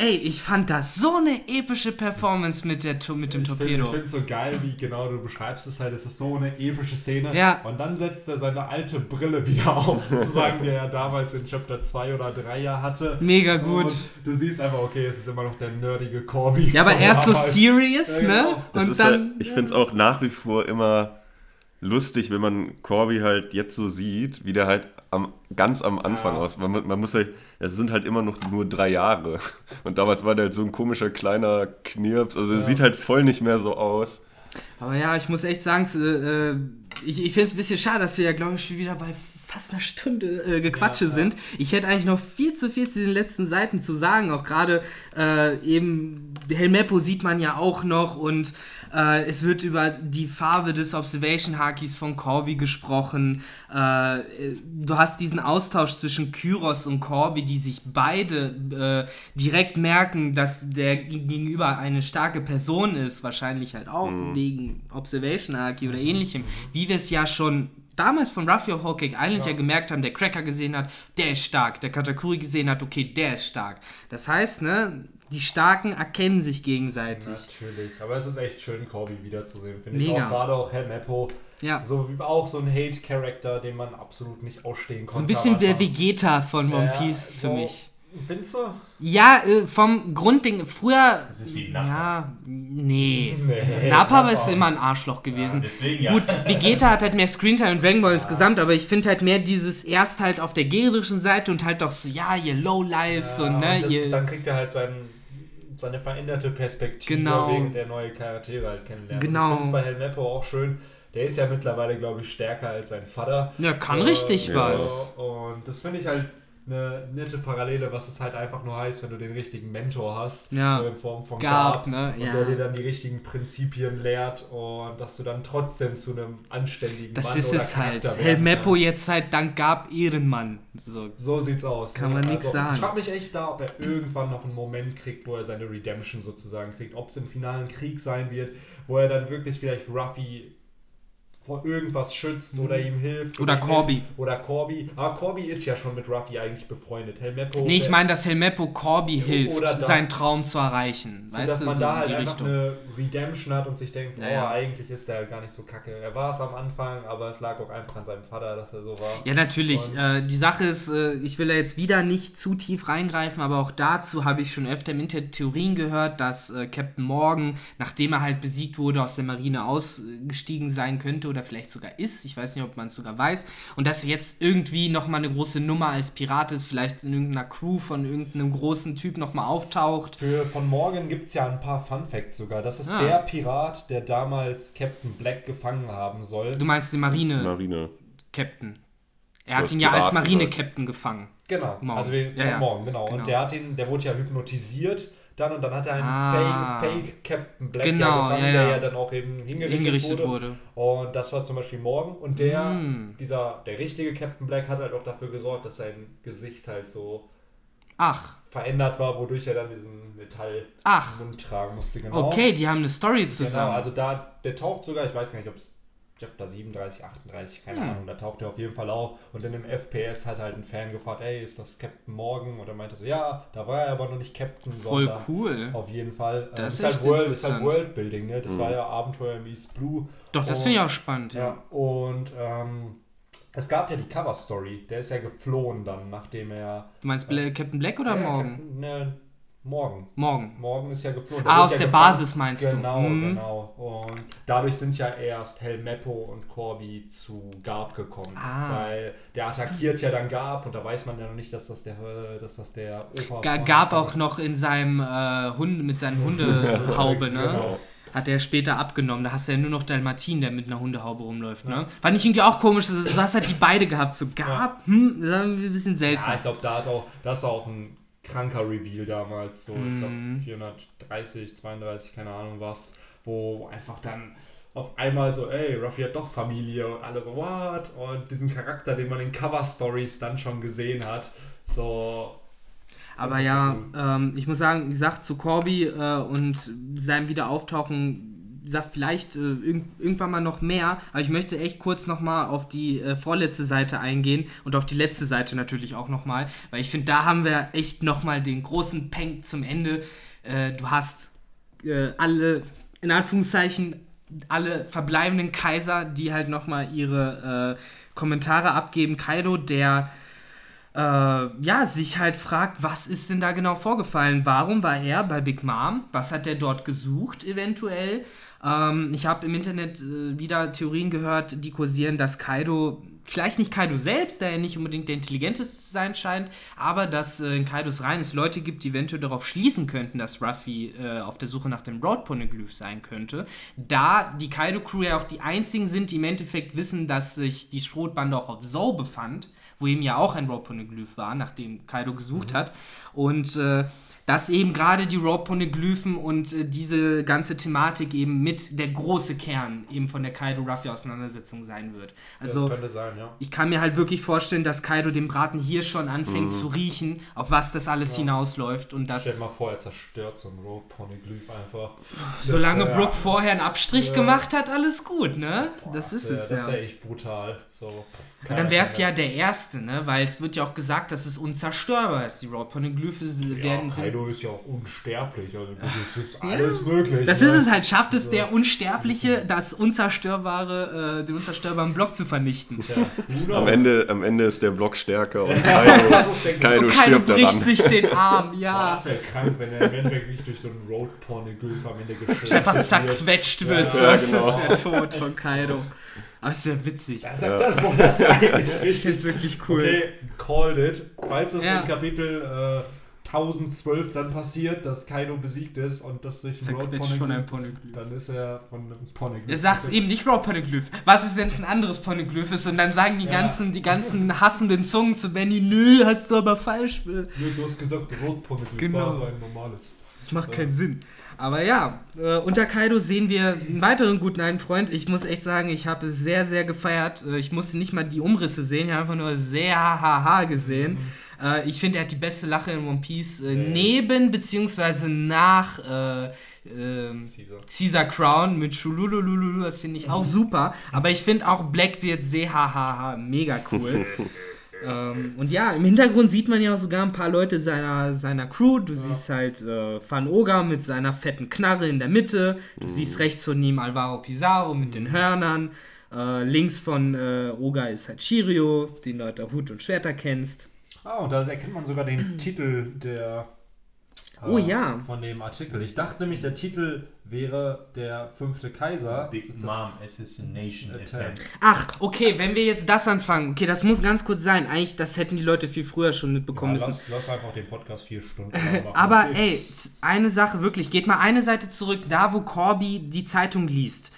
ey, ich fand das so eine epische Performance mit, der, mit dem Ich finde Torpedo. es so geil, wie genau du beschreibst es halt. Es ist so eine epische Szene. Ja. Und dann setzt er seine alte Brille wieder auf, sozusagen, die er damals in Chapter 2 oder 3 ja hatte. Mega gut. Und du siehst einfach, okay, es ist immer noch der nerdige Corby. Ja, aber von erst so serious, Ja, ne? genau. Es Und ist dann. halt, ich finde es auch nach wie vor immer lustig, wenn man Corby halt jetzt so sieht, wie der halt am, ganz am Anfang Ja. aus. Man, man muss halt, es sind halt immer noch nur drei Jahre. Und damals war der halt so ein komischer kleiner Knirps. Also er Ja. sieht halt voll nicht mehr so aus. Aber ja, ich muss echt sagen, äh, ich, ich finde es ein bisschen schade, dass wir ja, glaube ich, schon wieder bei fast einer Stunde äh, Gequatsche Ja, sind. Ich hätte eigentlich noch viel zu viel zu den letzten Seiten zu sagen. Auch gerade äh, eben Helmeppo sieht man ja auch noch und äh, es wird über die Farbe des Observation Hakis von Corby gesprochen. Äh, äh, du hast diesen Austausch zwischen Kyros und Corby, die sich beide äh, direkt merken, dass der gegenüber eine starke Person ist, wahrscheinlich halt auch wegen Observation Haki oder ähnlichem, wie wir es ja schon damals von Ruffy auf Whole Cake Island ja. Ja. gemerkt haben, der Cracker gesehen hat, der ist stark, der Katakuri gesehen hat, okay, der ist stark. Das heißt, ne, die Starken erkennen sich gegenseitig. Natürlich, aber es ist echt schön, Corby wiederzusehen, finde ich. Auch gerade auch Helmeppo. Ja. So wie auch so ein Hate-Charakter, den man absolut nicht ausstehen konnte. So ein bisschen der. Vegeta von One Ja, Piece für so- mich. Findest du? Ja, äh, vom Grundding, früher. Das ist wie Nappa. Ja, nee. Nee, Nappa Nappa. ist immer ein Arschloch Ja, gewesen. deswegen ja. Gut, Vegeta hat halt mehr Screentime und Dragon Ball insgesamt, aber ich finde halt mehr dieses erst halt auf der gegnerischen Seite und halt doch so, ja, ihr Lowlives Ja, und ne, und das, ihr. dann kriegt er halt sein, seine veränderte Perspektive, Genau. wegen der neue Charaktere halt kennenlernen. Genau. Und Ich finde es bei Helmeppo auch schön. Der ist ja mittlerweile, glaube ich, stärker als sein Vater. Ja, kann Äh, richtig ja. was. Und das finde ich halt eine nette Parallele, was es halt einfach nur heißt, wenn du den richtigen Mentor hast, Ja. so in Form von Gab, Gab, ne? und Ja. der dir dann die richtigen Prinzipien lehrt und dass du dann trotzdem zu einem anständigen Das Mann ist oder es halt. Charakter werden Helmeppo jetzt halt dank Gab Ehrenmann. So. So sieht's aus. Kann ne? man nix sagen. Ich frage mich echt da, ob er irgendwann noch einen Moment kriegt, wo er seine Redemption sozusagen kriegt. Ob es im finalen Krieg sein wird, wo er dann wirklich vielleicht Ruffy vor irgendwas schützt oder ihm hilft. Mhm. Oder Corby. hilft. Oder Corby. Aber Corby ist ja schon mit Ruffy eigentlich befreundet. Helmeppo. Nee, ich meine, dass Helmeppo Corby hilft, das. seinen Traum zu erreichen. so, weißt dass du, man so da halt einfach Richtung. eine Redemption hat und sich denkt, Ja, oh, eigentlich ist der gar nicht so kacke. Er war es am Anfang, aber es lag auch einfach an seinem Vater, dass er so war. Ja, natürlich. Äh, die Sache ist, äh, ich will da jetzt wieder nicht zu tief reingreifen, aber auch dazu habe ich schon öfter im Internet Theorien gehört, dass äh, Captain Morgan, nachdem er halt besiegt wurde, aus der Marine ausgestiegen sein könnte oder vielleicht sogar ist. Ich weiß nicht, ob man es sogar weiß. Und dass er jetzt irgendwie nochmal eine große Nummer als Pirat ist, vielleicht in irgendeiner Crew von irgendeinem großen Typ nochmal auftaucht. Für, von Morgan gibt es ja ein paar Fun Facts sogar. Das ist Ah. der Pirat, der damals Captain Black gefangen haben soll. Du meinst den Marine-Captain. Marine. Er hat ihn ja als Marine-Captain gefangen. Genau, Morgan. also wir, Ja, ja. Morgan, genau. Genau. Und der hat ihn, der wurde ja hypnotisiert dann und dann hat er einen Ah. Fake, Fake Captain Black Genau, ja gefangen, ja, der ja. ja dann auch eben hingerichtet, Hingerichtet wurde. wurde. Und das war zum Beispiel Morgan. Und der, Mm. dieser, der richtige Captain Black hat halt auch dafür gesorgt, dass sein Gesicht halt so Ach, verändert war, wodurch er dann diesen Metall Ach. Mund tragen musste. Genau. okay, die haben eine Story Genau, zusammen. also da, der taucht sogar, ich weiß gar nicht, ob es Chapter 37, 38, keine Hm. Ahnung, da taucht er auf jeden Fall auf. Und in dem FPS hat halt ein Fan gefragt, ey, ist das Captain Morgan? Und er meinte so, ja, da war er aber noch nicht Captain, Voll sondern cool. auf jeden Fall. Das Ähm, ist halt World, ist halt. Worldbuilding, ne? Das war ja Abenteuer im East Blue. Doch, das finde ich auch spannend. Ja. Ja, und ähm, es gab ja die Cover-Story. Der ist ja geflohen dann, nachdem er... Du meinst Bla Captain Black oder Ja, Morgen? Captain- Ne, morgen. Morgen. Morgen ist ja geflohen. Ah, aus ja der gefangen. Basis meinst Genau, du? Mhm. genau. Und dadurch sind ja erst Helmeppo und Corby zu Garb gekommen. Ah. Weil der attackiert ja dann Garb und da weiß man ja noch nicht, dass das der, dass das der Opa Ga von- gab auch noch in seinem äh, Hund mit seinem Hundehaube, ne? Genau. Hat er später abgenommen. Da hast du ja nur noch Dalmatin, der mit einer Hundehaube rumläuft, ne? Fand ich irgendwie auch komisch. Du hast halt die beide gehabt. So gab, hm, das war ein bisschen Ja, seltsam. ich glaube, da hat auch, das war auch ein kranker Reveal damals, so ich Mhm. glaube 430, 32, keine Ahnung was, wo einfach dann auf einmal so, ey, Ruffy hat doch Familie und alle so, what? Und diesen Charakter, den man in Cover-Stories dann schon gesehen hat, so, Aber ja, ähm, ich muss sagen, wie gesagt, zu Corby äh, und seinem Wiederauftauchen, gesagt, vielleicht äh, irg irgendwann mal noch mehr, aber ich möchte echt kurz nochmal auf die äh, vorletzte Seite eingehen und auf die letzte Seite natürlich auch nochmal, weil ich finde, da haben wir echt nochmal den großen Peng zum Ende. Äh, du hast äh, alle, in Anführungszeichen, alle verbleibenden Kaiser, die halt nochmal ihre äh, Kommentare abgeben. Kaido, der äh, ja, sich halt fragt, was ist denn da genau vorgefallen? Warum war er bei Big Mom? Was hat er dort gesucht eventuell? Ähm, ich habe im Internet äh, wieder Theorien gehört, die kursieren, dass Kaido, vielleicht nicht Kaido selbst, der ja nicht unbedingt der intelligenteste zu sein scheint, aber dass äh, in Kaidos Reihen es Leute gibt, die eventuell darauf schließen könnten, dass Ruffy äh, auf der Suche nach dem Road Poneglyph sein könnte. Da die Kaido-Crew ja auch die einzigen sind, die im Endeffekt wissen, dass sich die Schrotbande auch auf Zou befand, wo eben ja auch ein Road Poneglyph war, nachdem Kaido gesucht hat. Und äh, dass eben gerade die Road Poneglyphen und äh, diese ganze Thematik eben mit der große Kern eben von der Kaido-Ruffy-Auseinandersetzung sein wird. Also das könnte sein, ja. ich kann mir halt wirklich vorstellen, dass Kaido den Braten hier schon anfängt zu riechen, auf was das alles hinausläuft und Stell dir dass mal vor, er zerstört so ein Road Poneglyph einfach. solange Das wär- Brook vorher einen Abstrich Ja. gemacht hat, alles gut, ne? Boah, das ist wär, es, Das ja. wäre echt brutal. So, pff, dann wäre es ja der erste, ne? Weil es wird ja auch gesagt, dass es unzerstörbar ist. Die Road Poneglyphe Ja, werden sind Kaido ist ja auch unsterblich, also das ist alles möglich. Das ne? ist es halt, schafft es der Unsterbliche, das unzerstörbare, äh, den unzerstörbaren Block zu vernichten. Ja, Am? Ende, am Ende ist der Block stärker und Kaido, Das ist Kaido Und keiner stirbt bricht daran. sich den Arm, Boah, ja. das wäre krank, wenn er im Endeffekt nicht durch so einen Road Poneglyph am Ende geschlagen Einfach zerquetscht wird, Ja, ist genau. das der Tod von Kaido. Aber es wäre witzig. Das, das, boah, das wäre eigentlich Ich richtig. finde es wirklich cool. Okay, called it. Falls es Ja. in Kapitel äh, 1012 dann passiert, dass Kaido besiegt ist und das durch einen Road von einem Poneglyph, dann ist er von einem Poneglyph. Er sagt eben nicht Road Poneglyph. Was ist, wenn es ein anderes Poneglyph ist? Und dann sagen die, Ja. ganzen, die ganzen hassenden Zungen zu Benny, nö, hast du aber falsch. Nö, du hast gesagt, Road Poneglyph Genau. war ein normales. Das macht keinen Sinn. Aber ja, äh, unter Kaido sehen wir einen weiteren guten alten Freund. Ich muss echt sagen, ich habe es sehr, sehr gefeiert. Äh, ich musste nicht mal die Umrisse sehen, ich habe einfach nur sehr haha gesehen. Äh, ich finde, er hat die beste Lache in One Piece äh, Mhm. neben beziehungsweise nach äh, ähm, Caesar. Caesar Crown mit Schululululu, das finde ich auch super. Aber ich finde auch Black wird sehr hahaha mega cool. ähm, und ja, im Hintergrund sieht man ja auch sogar ein paar Leute seiner, seiner Crew. Du siehst halt äh, Van Oga mit seiner fetten Knarre in der Mitte. Du siehst rechts von ihm Alvaro Pizarro mit den Hörnern. Äh, links von äh, Oga ist halt Chirio, den du halt Hut und Schwerter kennst. Ah, und da erkennt man sogar den Titel der. äh, Oh ja. Von dem Artikel. Ich dachte nämlich, der Titel wäre der fünfte Kaiser. Big Mom Assassination Attempt. Attempt. Ach, okay, wenn wir jetzt das anfangen. Okay, das muss ganz kurz sein. Eigentlich, das hätten die Leute viel früher schon mitbekommen Ja, müssen. lass, lass einfach den Podcast vier Stunden machen. Aber Okay. ey, eine Sache wirklich, geht mal eine Seite zurück, da wo Corby die Zeitung liest.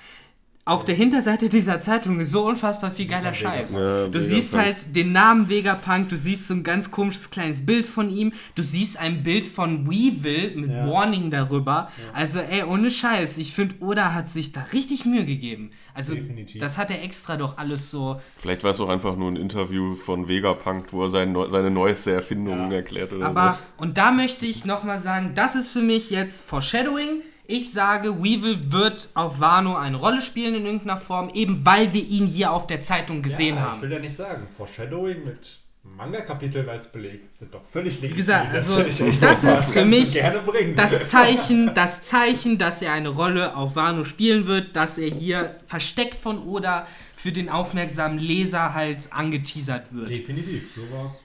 Auf der Hinterseite dieser Zeitung ist so unfassbar viel geiler Scheiß. Ja, du siehst halt den Namen Vegapunk, du siehst so ein ganz komisches kleines Bild von ihm, du siehst ein Bild von Weevil mit Ja. Warning darüber. Also ey, ohne Scheiß, ich finde, Oda hat sich da richtig Mühe gegeben. Also Definitiv. das hat er extra doch alles so. Vielleicht war es auch einfach nur ein Interview von Vegapunk, wo er sein, seine neueste Erfindung Ja. erklärt oder Aber, und da möchte ich nochmal sagen, das ist für mich jetzt Foreshadowing. Ich sage, Weevil wird auf Wano eine Rolle spielen in irgendeiner Form, eben weil wir ihn hier auf der Zeitung gesehen ja, haben. Ich will ja nicht sagen, Foreshadowing mit Manga-Kapiteln als Beleg sind doch völlig legitim. gesagt, also, finde ich echt das super. ist für mich. Das Zeichen, das Zeichen, dass er eine Rolle auf Wano spielen wird, dass er hier versteckt von Oda für den aufmerksamen Leser halt angeteasert wird. Definitiv, sowas.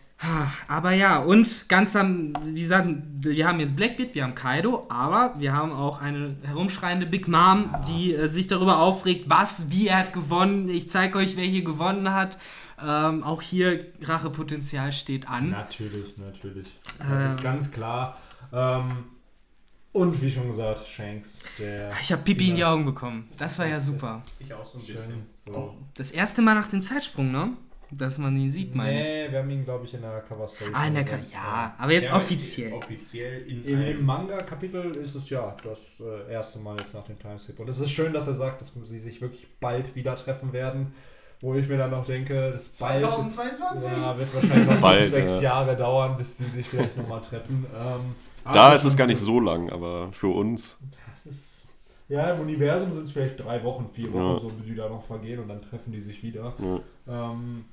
Aber ja, und ganz am, wie gesagt, wir haben jetzt Blackbeard, wir haben Kaido, aber wir haben auch eine herumschreiende Big Mom, die äh, sich darüber aufregt, was, wie er hat gewonnen. Ich zeige euch, wer hier gewonnen hat. Ähm, auch hier Rachepotenzial steht an. Natürlich, natürlich. Das Ähm. ist ganz klar. Ähm, und wie schon gesagt, Shanks, der. Ich habe Pipi in die Augen bekommen. Das war ja super. Ich auch so ein bisschen. So. Das erste Mal nach dem Zeitsprung, ne? Dass man ihn sieht, meine ich. Nee, wir haben ihn, glaube ich, in der Cover Story. Ah, in der gesehen. ja, aber jetzt Ja, offiziell. Offiziell in einem Im Manga-Kapitel ist es ja das äh, erste Mal jetzt nach dem Timeskip. Und es ist schön, dass er sagt, dass sie sich wirklich bald wieder treffen werden. Wo ich mir dann noch denke, das bald 2022? ja, wird wahrscheinlich noch Bald, fünf, sechs ja. Jahre dauern, bis sie sich vielleicht nochmal treffen. Ähm, Da ist es gar nicht so lang, aber für uns. Das ist, ja, im Universum sind es vielleicht drei Wochen, vier Wochen, Ja. so bis die da noch vergehen und dann treffen die sich wieder. Ja. Ähm,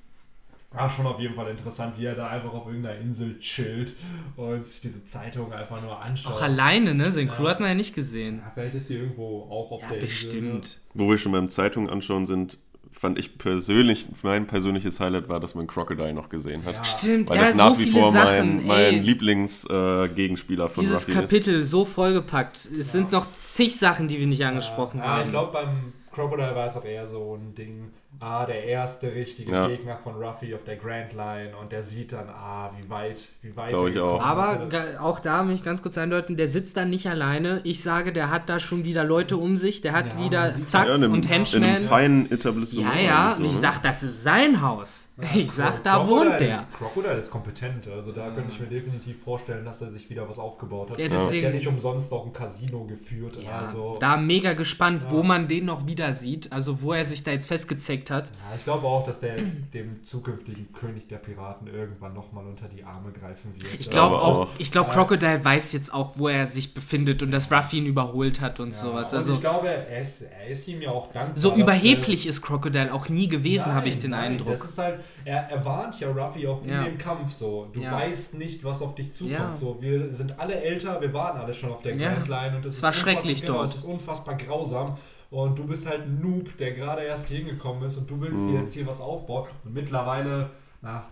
ah, schon auf jeden Fall interessant, wie er da einfach auf irgendeiner Insel chillt und sich diese Zeitung einfach nur anschaut. Auch alleine, ne? Sein Ja. Crew hat man ja nicht gesehen. Ja, vielleicht ist sie irgendwo auch auf Ja, der bestimmt. Insel. Wo wir schon beim Zeitung anschauen sind, fand ich persönlich, mein persönliches Highlight war, dass man Crocodile noch gesehen hat. Ja. Stimmt, Weil ja, das nach so wie viele vor Sachen. mein, mein. Lieblingsgegenspieler von Dieses Ruffy ist. Kapitel so vollgepackt. Es sind noch zig Sachen, die wir nicht angesprochen ja, haben. Ich glaube, beim Crocodile war es auch eher so ein Ding, ah, der erste richtige Ja. Gegner von Ruffy auf der Grand Line und der sieht dann, ah, wie weit, wie weit Glaub er ich auch. Aber auch da möchte ich ganz kurz eindeuten, der sitzt da nicht alleine. Ich sage, der hat da schon wieder Leute um sich. Der hat Ja, wieder Thugs Ja, in einem, und in einem Henchmen. feinen Etablissement. Ja, ja, ich so, ne? sag, das ist sein Haus. Ich sag, da Crocodile- wohnt der. Crocodile ist kompetent, also da könnte ich mir definitiv vorstellen, dass er sich wieder was aufgebaut hat. Ja, Er hat deswegen- ja nicht umsonst auch ein Casino geführt. Ja, also, da mega gespannt, wo man den noch wieder sieht. Also, wo er sich da jetzt festgezeckt hat. ja, ich glaube auch, dass er dem zukünftigen König der Piraten irgendwann nochmal unter die Arme greifen wird. Ich glaube auch, auch- ich glaube. Crocodile weiß jetzt auch, wo er sich befindet und dass Ruffy ihn überholt hat und Ja, sowas. und Also, ich glaube, er ist, er ist ihm ja auch dankbar. so dass er- überheblich ist Crocodile auch nie gewesen, habe ich den nein, Eindruck. Das ist halt, er, er warnt ja Ruffy auch in Ja. dem Kampf so. Du Ja. weißt nicht, was auf dich zukommt. Ja. So, wir sind alle älter, wir waren alle schon auf der Ja. Grand Line und es Es war ist schrecklich genau, dort. Es ist unfassbar grausam. Und du bist halt ein Noob, der gerade erst hier hingekommen ist und du willst Mhm. dir jetzt hier was aufbauen. Und mittlerweile, nach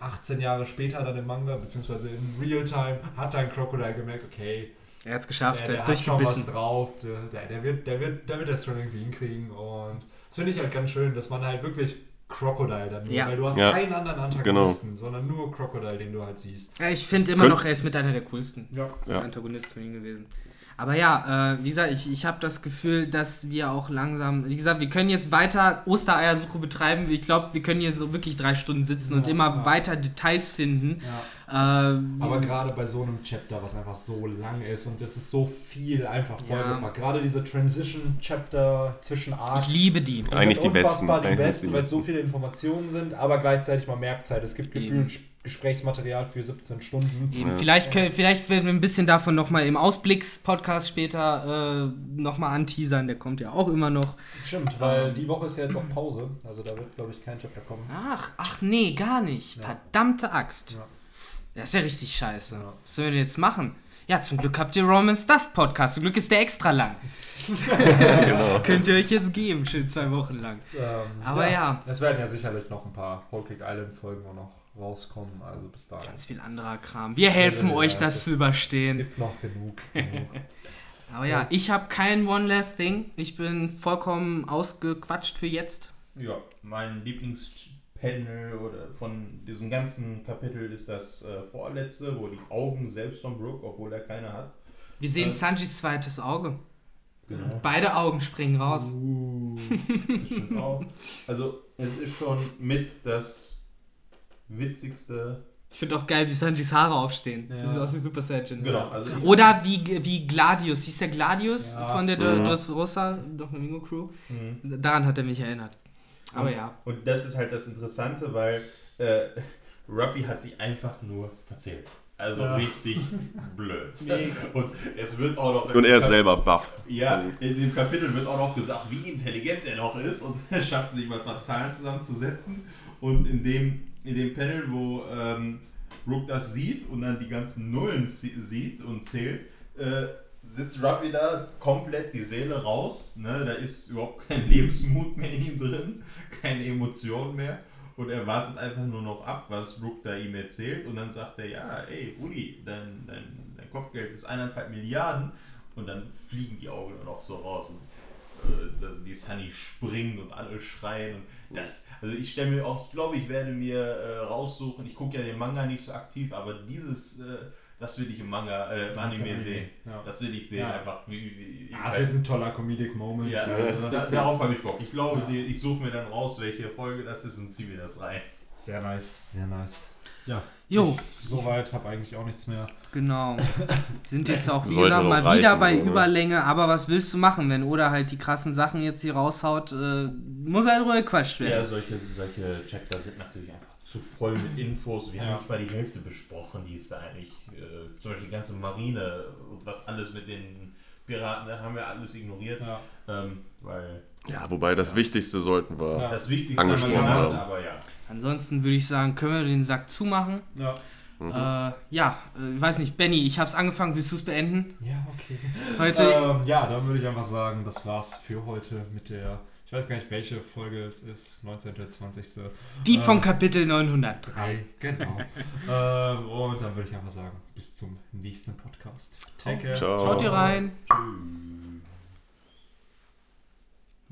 18 Jahre später dann im Manga, beziehungsweise in Realtime, hat dein Crocodile gemerkt, okay, er hat es geschafft, der, er der hat hat schon was durchgebissen. drauf, der, der, der, wird, der, wird, der wird das schon irgendwie hinkriegen. Und das finde ich halt ganz schön, dass man halt wirklich Crocodile dann Ja. weil du hast Ja. keinen anderen Antagonisten, sondern nur Crocodile, den du halt siehst. Ja, ich finde immer Könnt- noch, er ist mit einer der coolsten Ja. Ja. Antagonisten von ihm gewesen. Aber ja, äh, wie gesagt, ich, ich habe das Gefühl, dass wir auch langsam, wie gesagt, wir können jetzt weiter Ostereiersuche betreiben. Ich glaube, wir können hier so wirklich drei Stunden sitzen und Ja, immer ja. weiter Details finden. Ja. Äh, Aber gerade bei so einem Chapter, was einfach so lang ist und es ist so viel einfach vollgepackt. Gerade diese Transition-Chapter zwischen Arcs. ich liebe die. die Eigentlich sind die besten, unfassbar die besten, weil es so viele Informationen sind, aber gleichzeitig mal Merkzeit. Es gibt Eben. gefühlt Gesprächsmaterial für 17 Stunden. Eben. Ja. Vielleicht, können, vielleicht werden wir ein bisschen davon nochmal im Ausblicks-Podcast später äh, nochmal anteasern. Der kommt ja auch immer noch. Stimmt, weil die Woche ist ja jetzt auch Pause. Also da wird, glaube ich, kein Chapter kommen. Ach, ach nee, gar nicht. Ja. Verdammte Axt. Ja. Das ist ja richtig scheiße. Ja. Was sollen wir denn jetzt machen? Ja, zum Glück habt ihr Romans Dust Podcast. Zum Glück ist der extra lang. genau. Könnt ihr euch jetzt geben, schön zwei Wochen lang. Ähm, Aber ja. Es werden ja sicherlich noch ein paar Whole Cake Island Folgen auch noch rauskommen. Also bis dahin. Ganz viel anderer Kram. Wir helfen Ja, euch, es das zu Es überstehen. gibt noch genug. genug. Aber ja, ich habe kein One Last Thing. Ich bin vollkommen ausgequatscht für jetzt. Ja, mein Lieblingspanel oder von diesem ganzen Kapitel ist das äh, vorletzte, wo die Augen selbst von Brooke, obwohl er keine hat. Wir sehen Äh. Sanjis zweites Auge. Genau. Beide Augen springen raus. Uh, das stimmt auch. Also, es ist schon mit das witzigste. Ich finde auch geil, wie Sanjis Haare aufstehen. Ja. Das sieht aus wie Super Saiyan. Genau. Also Oder wie, wie Gladius. Hieß der Gladius Ja. von der Mhm. Dressrosa Doflamingo Crew? Mhm. Daran hat er mich erinnert. Aber ja. Und das ist halt das Interessante, weil äh, Ruffy hat sich einfach nur verzählt. Also Ja. richtig blöd. Und es wird auch noch. Und er ist selber buff. Ja, in dem Kapitel wird auch noch gesagt, wie intelligent er noch ist und er schafft es sich mal ein paar Zahlen zusammenzusetzen. Und in dem, in dem Panel, wo ähm, Rook das sieht und dann die ganzen Nullen sieht und zählt, äh, sitzt Ruffy da komplett die Seele raus. Ne? Da ist überhaupt kein Lebensmut mehr in ihm drin, keine Emotion mehr. Und er wartet einfach nur noch ab, was Rook da ihm erzählt. Und dann sagt er, ja, ey, Uli, dein, dein, dein Kopfgeld ist eineinhalb Milliarden. Und dann fliegen die Augen auch so raus. Und äh, die Sunny springt und alle schreien. Und das, also ich stelle mir auch, ich glaube, ich werde mir äh, raussuchen, ich gucke ja den Manga nicht so aktiv, aber dieses, äh, das will ich im Manga, äh, im Anime Anime, sehen. ja. Das will ich sehen, Ja. einfach. Wie, wie, ich Ja, es weiß- wird ein toller Comedic Moment. ja, Also da, das darauf habe ich Bock. Ich glaube, Ja. die, ich suche mir dann raus, welche Folge das ist und ziehe mir das rein. sehr nice, sehr nice. Ja, Jo, soweit, habe eigentlich auch nichts mehr. genau. Sind jetzt auch, wie Sollte gesagt, doch mal reichen, wieder bei oder? Überlänge. Aber was willst du machen, wenn Oda halt die krassen Sachen jetzt hier raushaut? Äh, muss halt ruhig gequatscht werden. Ja, solche, solche Chapter sind natürlich einfach zu voll mit Infos. Wir haben Ja. nicht mal die Hälfte besprochen, die ist da eigentlich, äh, zum Beispiel die ganze Marine und was alles mit den Piraten, da haben wir alles ignoriert, Ja. ähm, weil Ja, wobei das Wichtigste sollten wir. Ja. das Wichtigste haben wir Angesprochen genannt, haben. aber ja. Ansonsten würde ich sagen, können wir den Sack zumachen. Ja. Mhm. Äh, ja, äh, ich weiß nicht, Benny, ich habe es angefangen. Willst du es beenden? Ja, okay. Heute. Ähm, ja, dann würde ich einfach sagen, das war's für heute mit der, ich weiß gar nicht, welche Folge es ist, 19. oder 20. die vom äh, Kapitel 903. Drei, genau. ähm, und dann würde ich einfach sagen, bis zum nächsten Podcast. Take care. Ciao. Schaut ihr rein. Tschüss.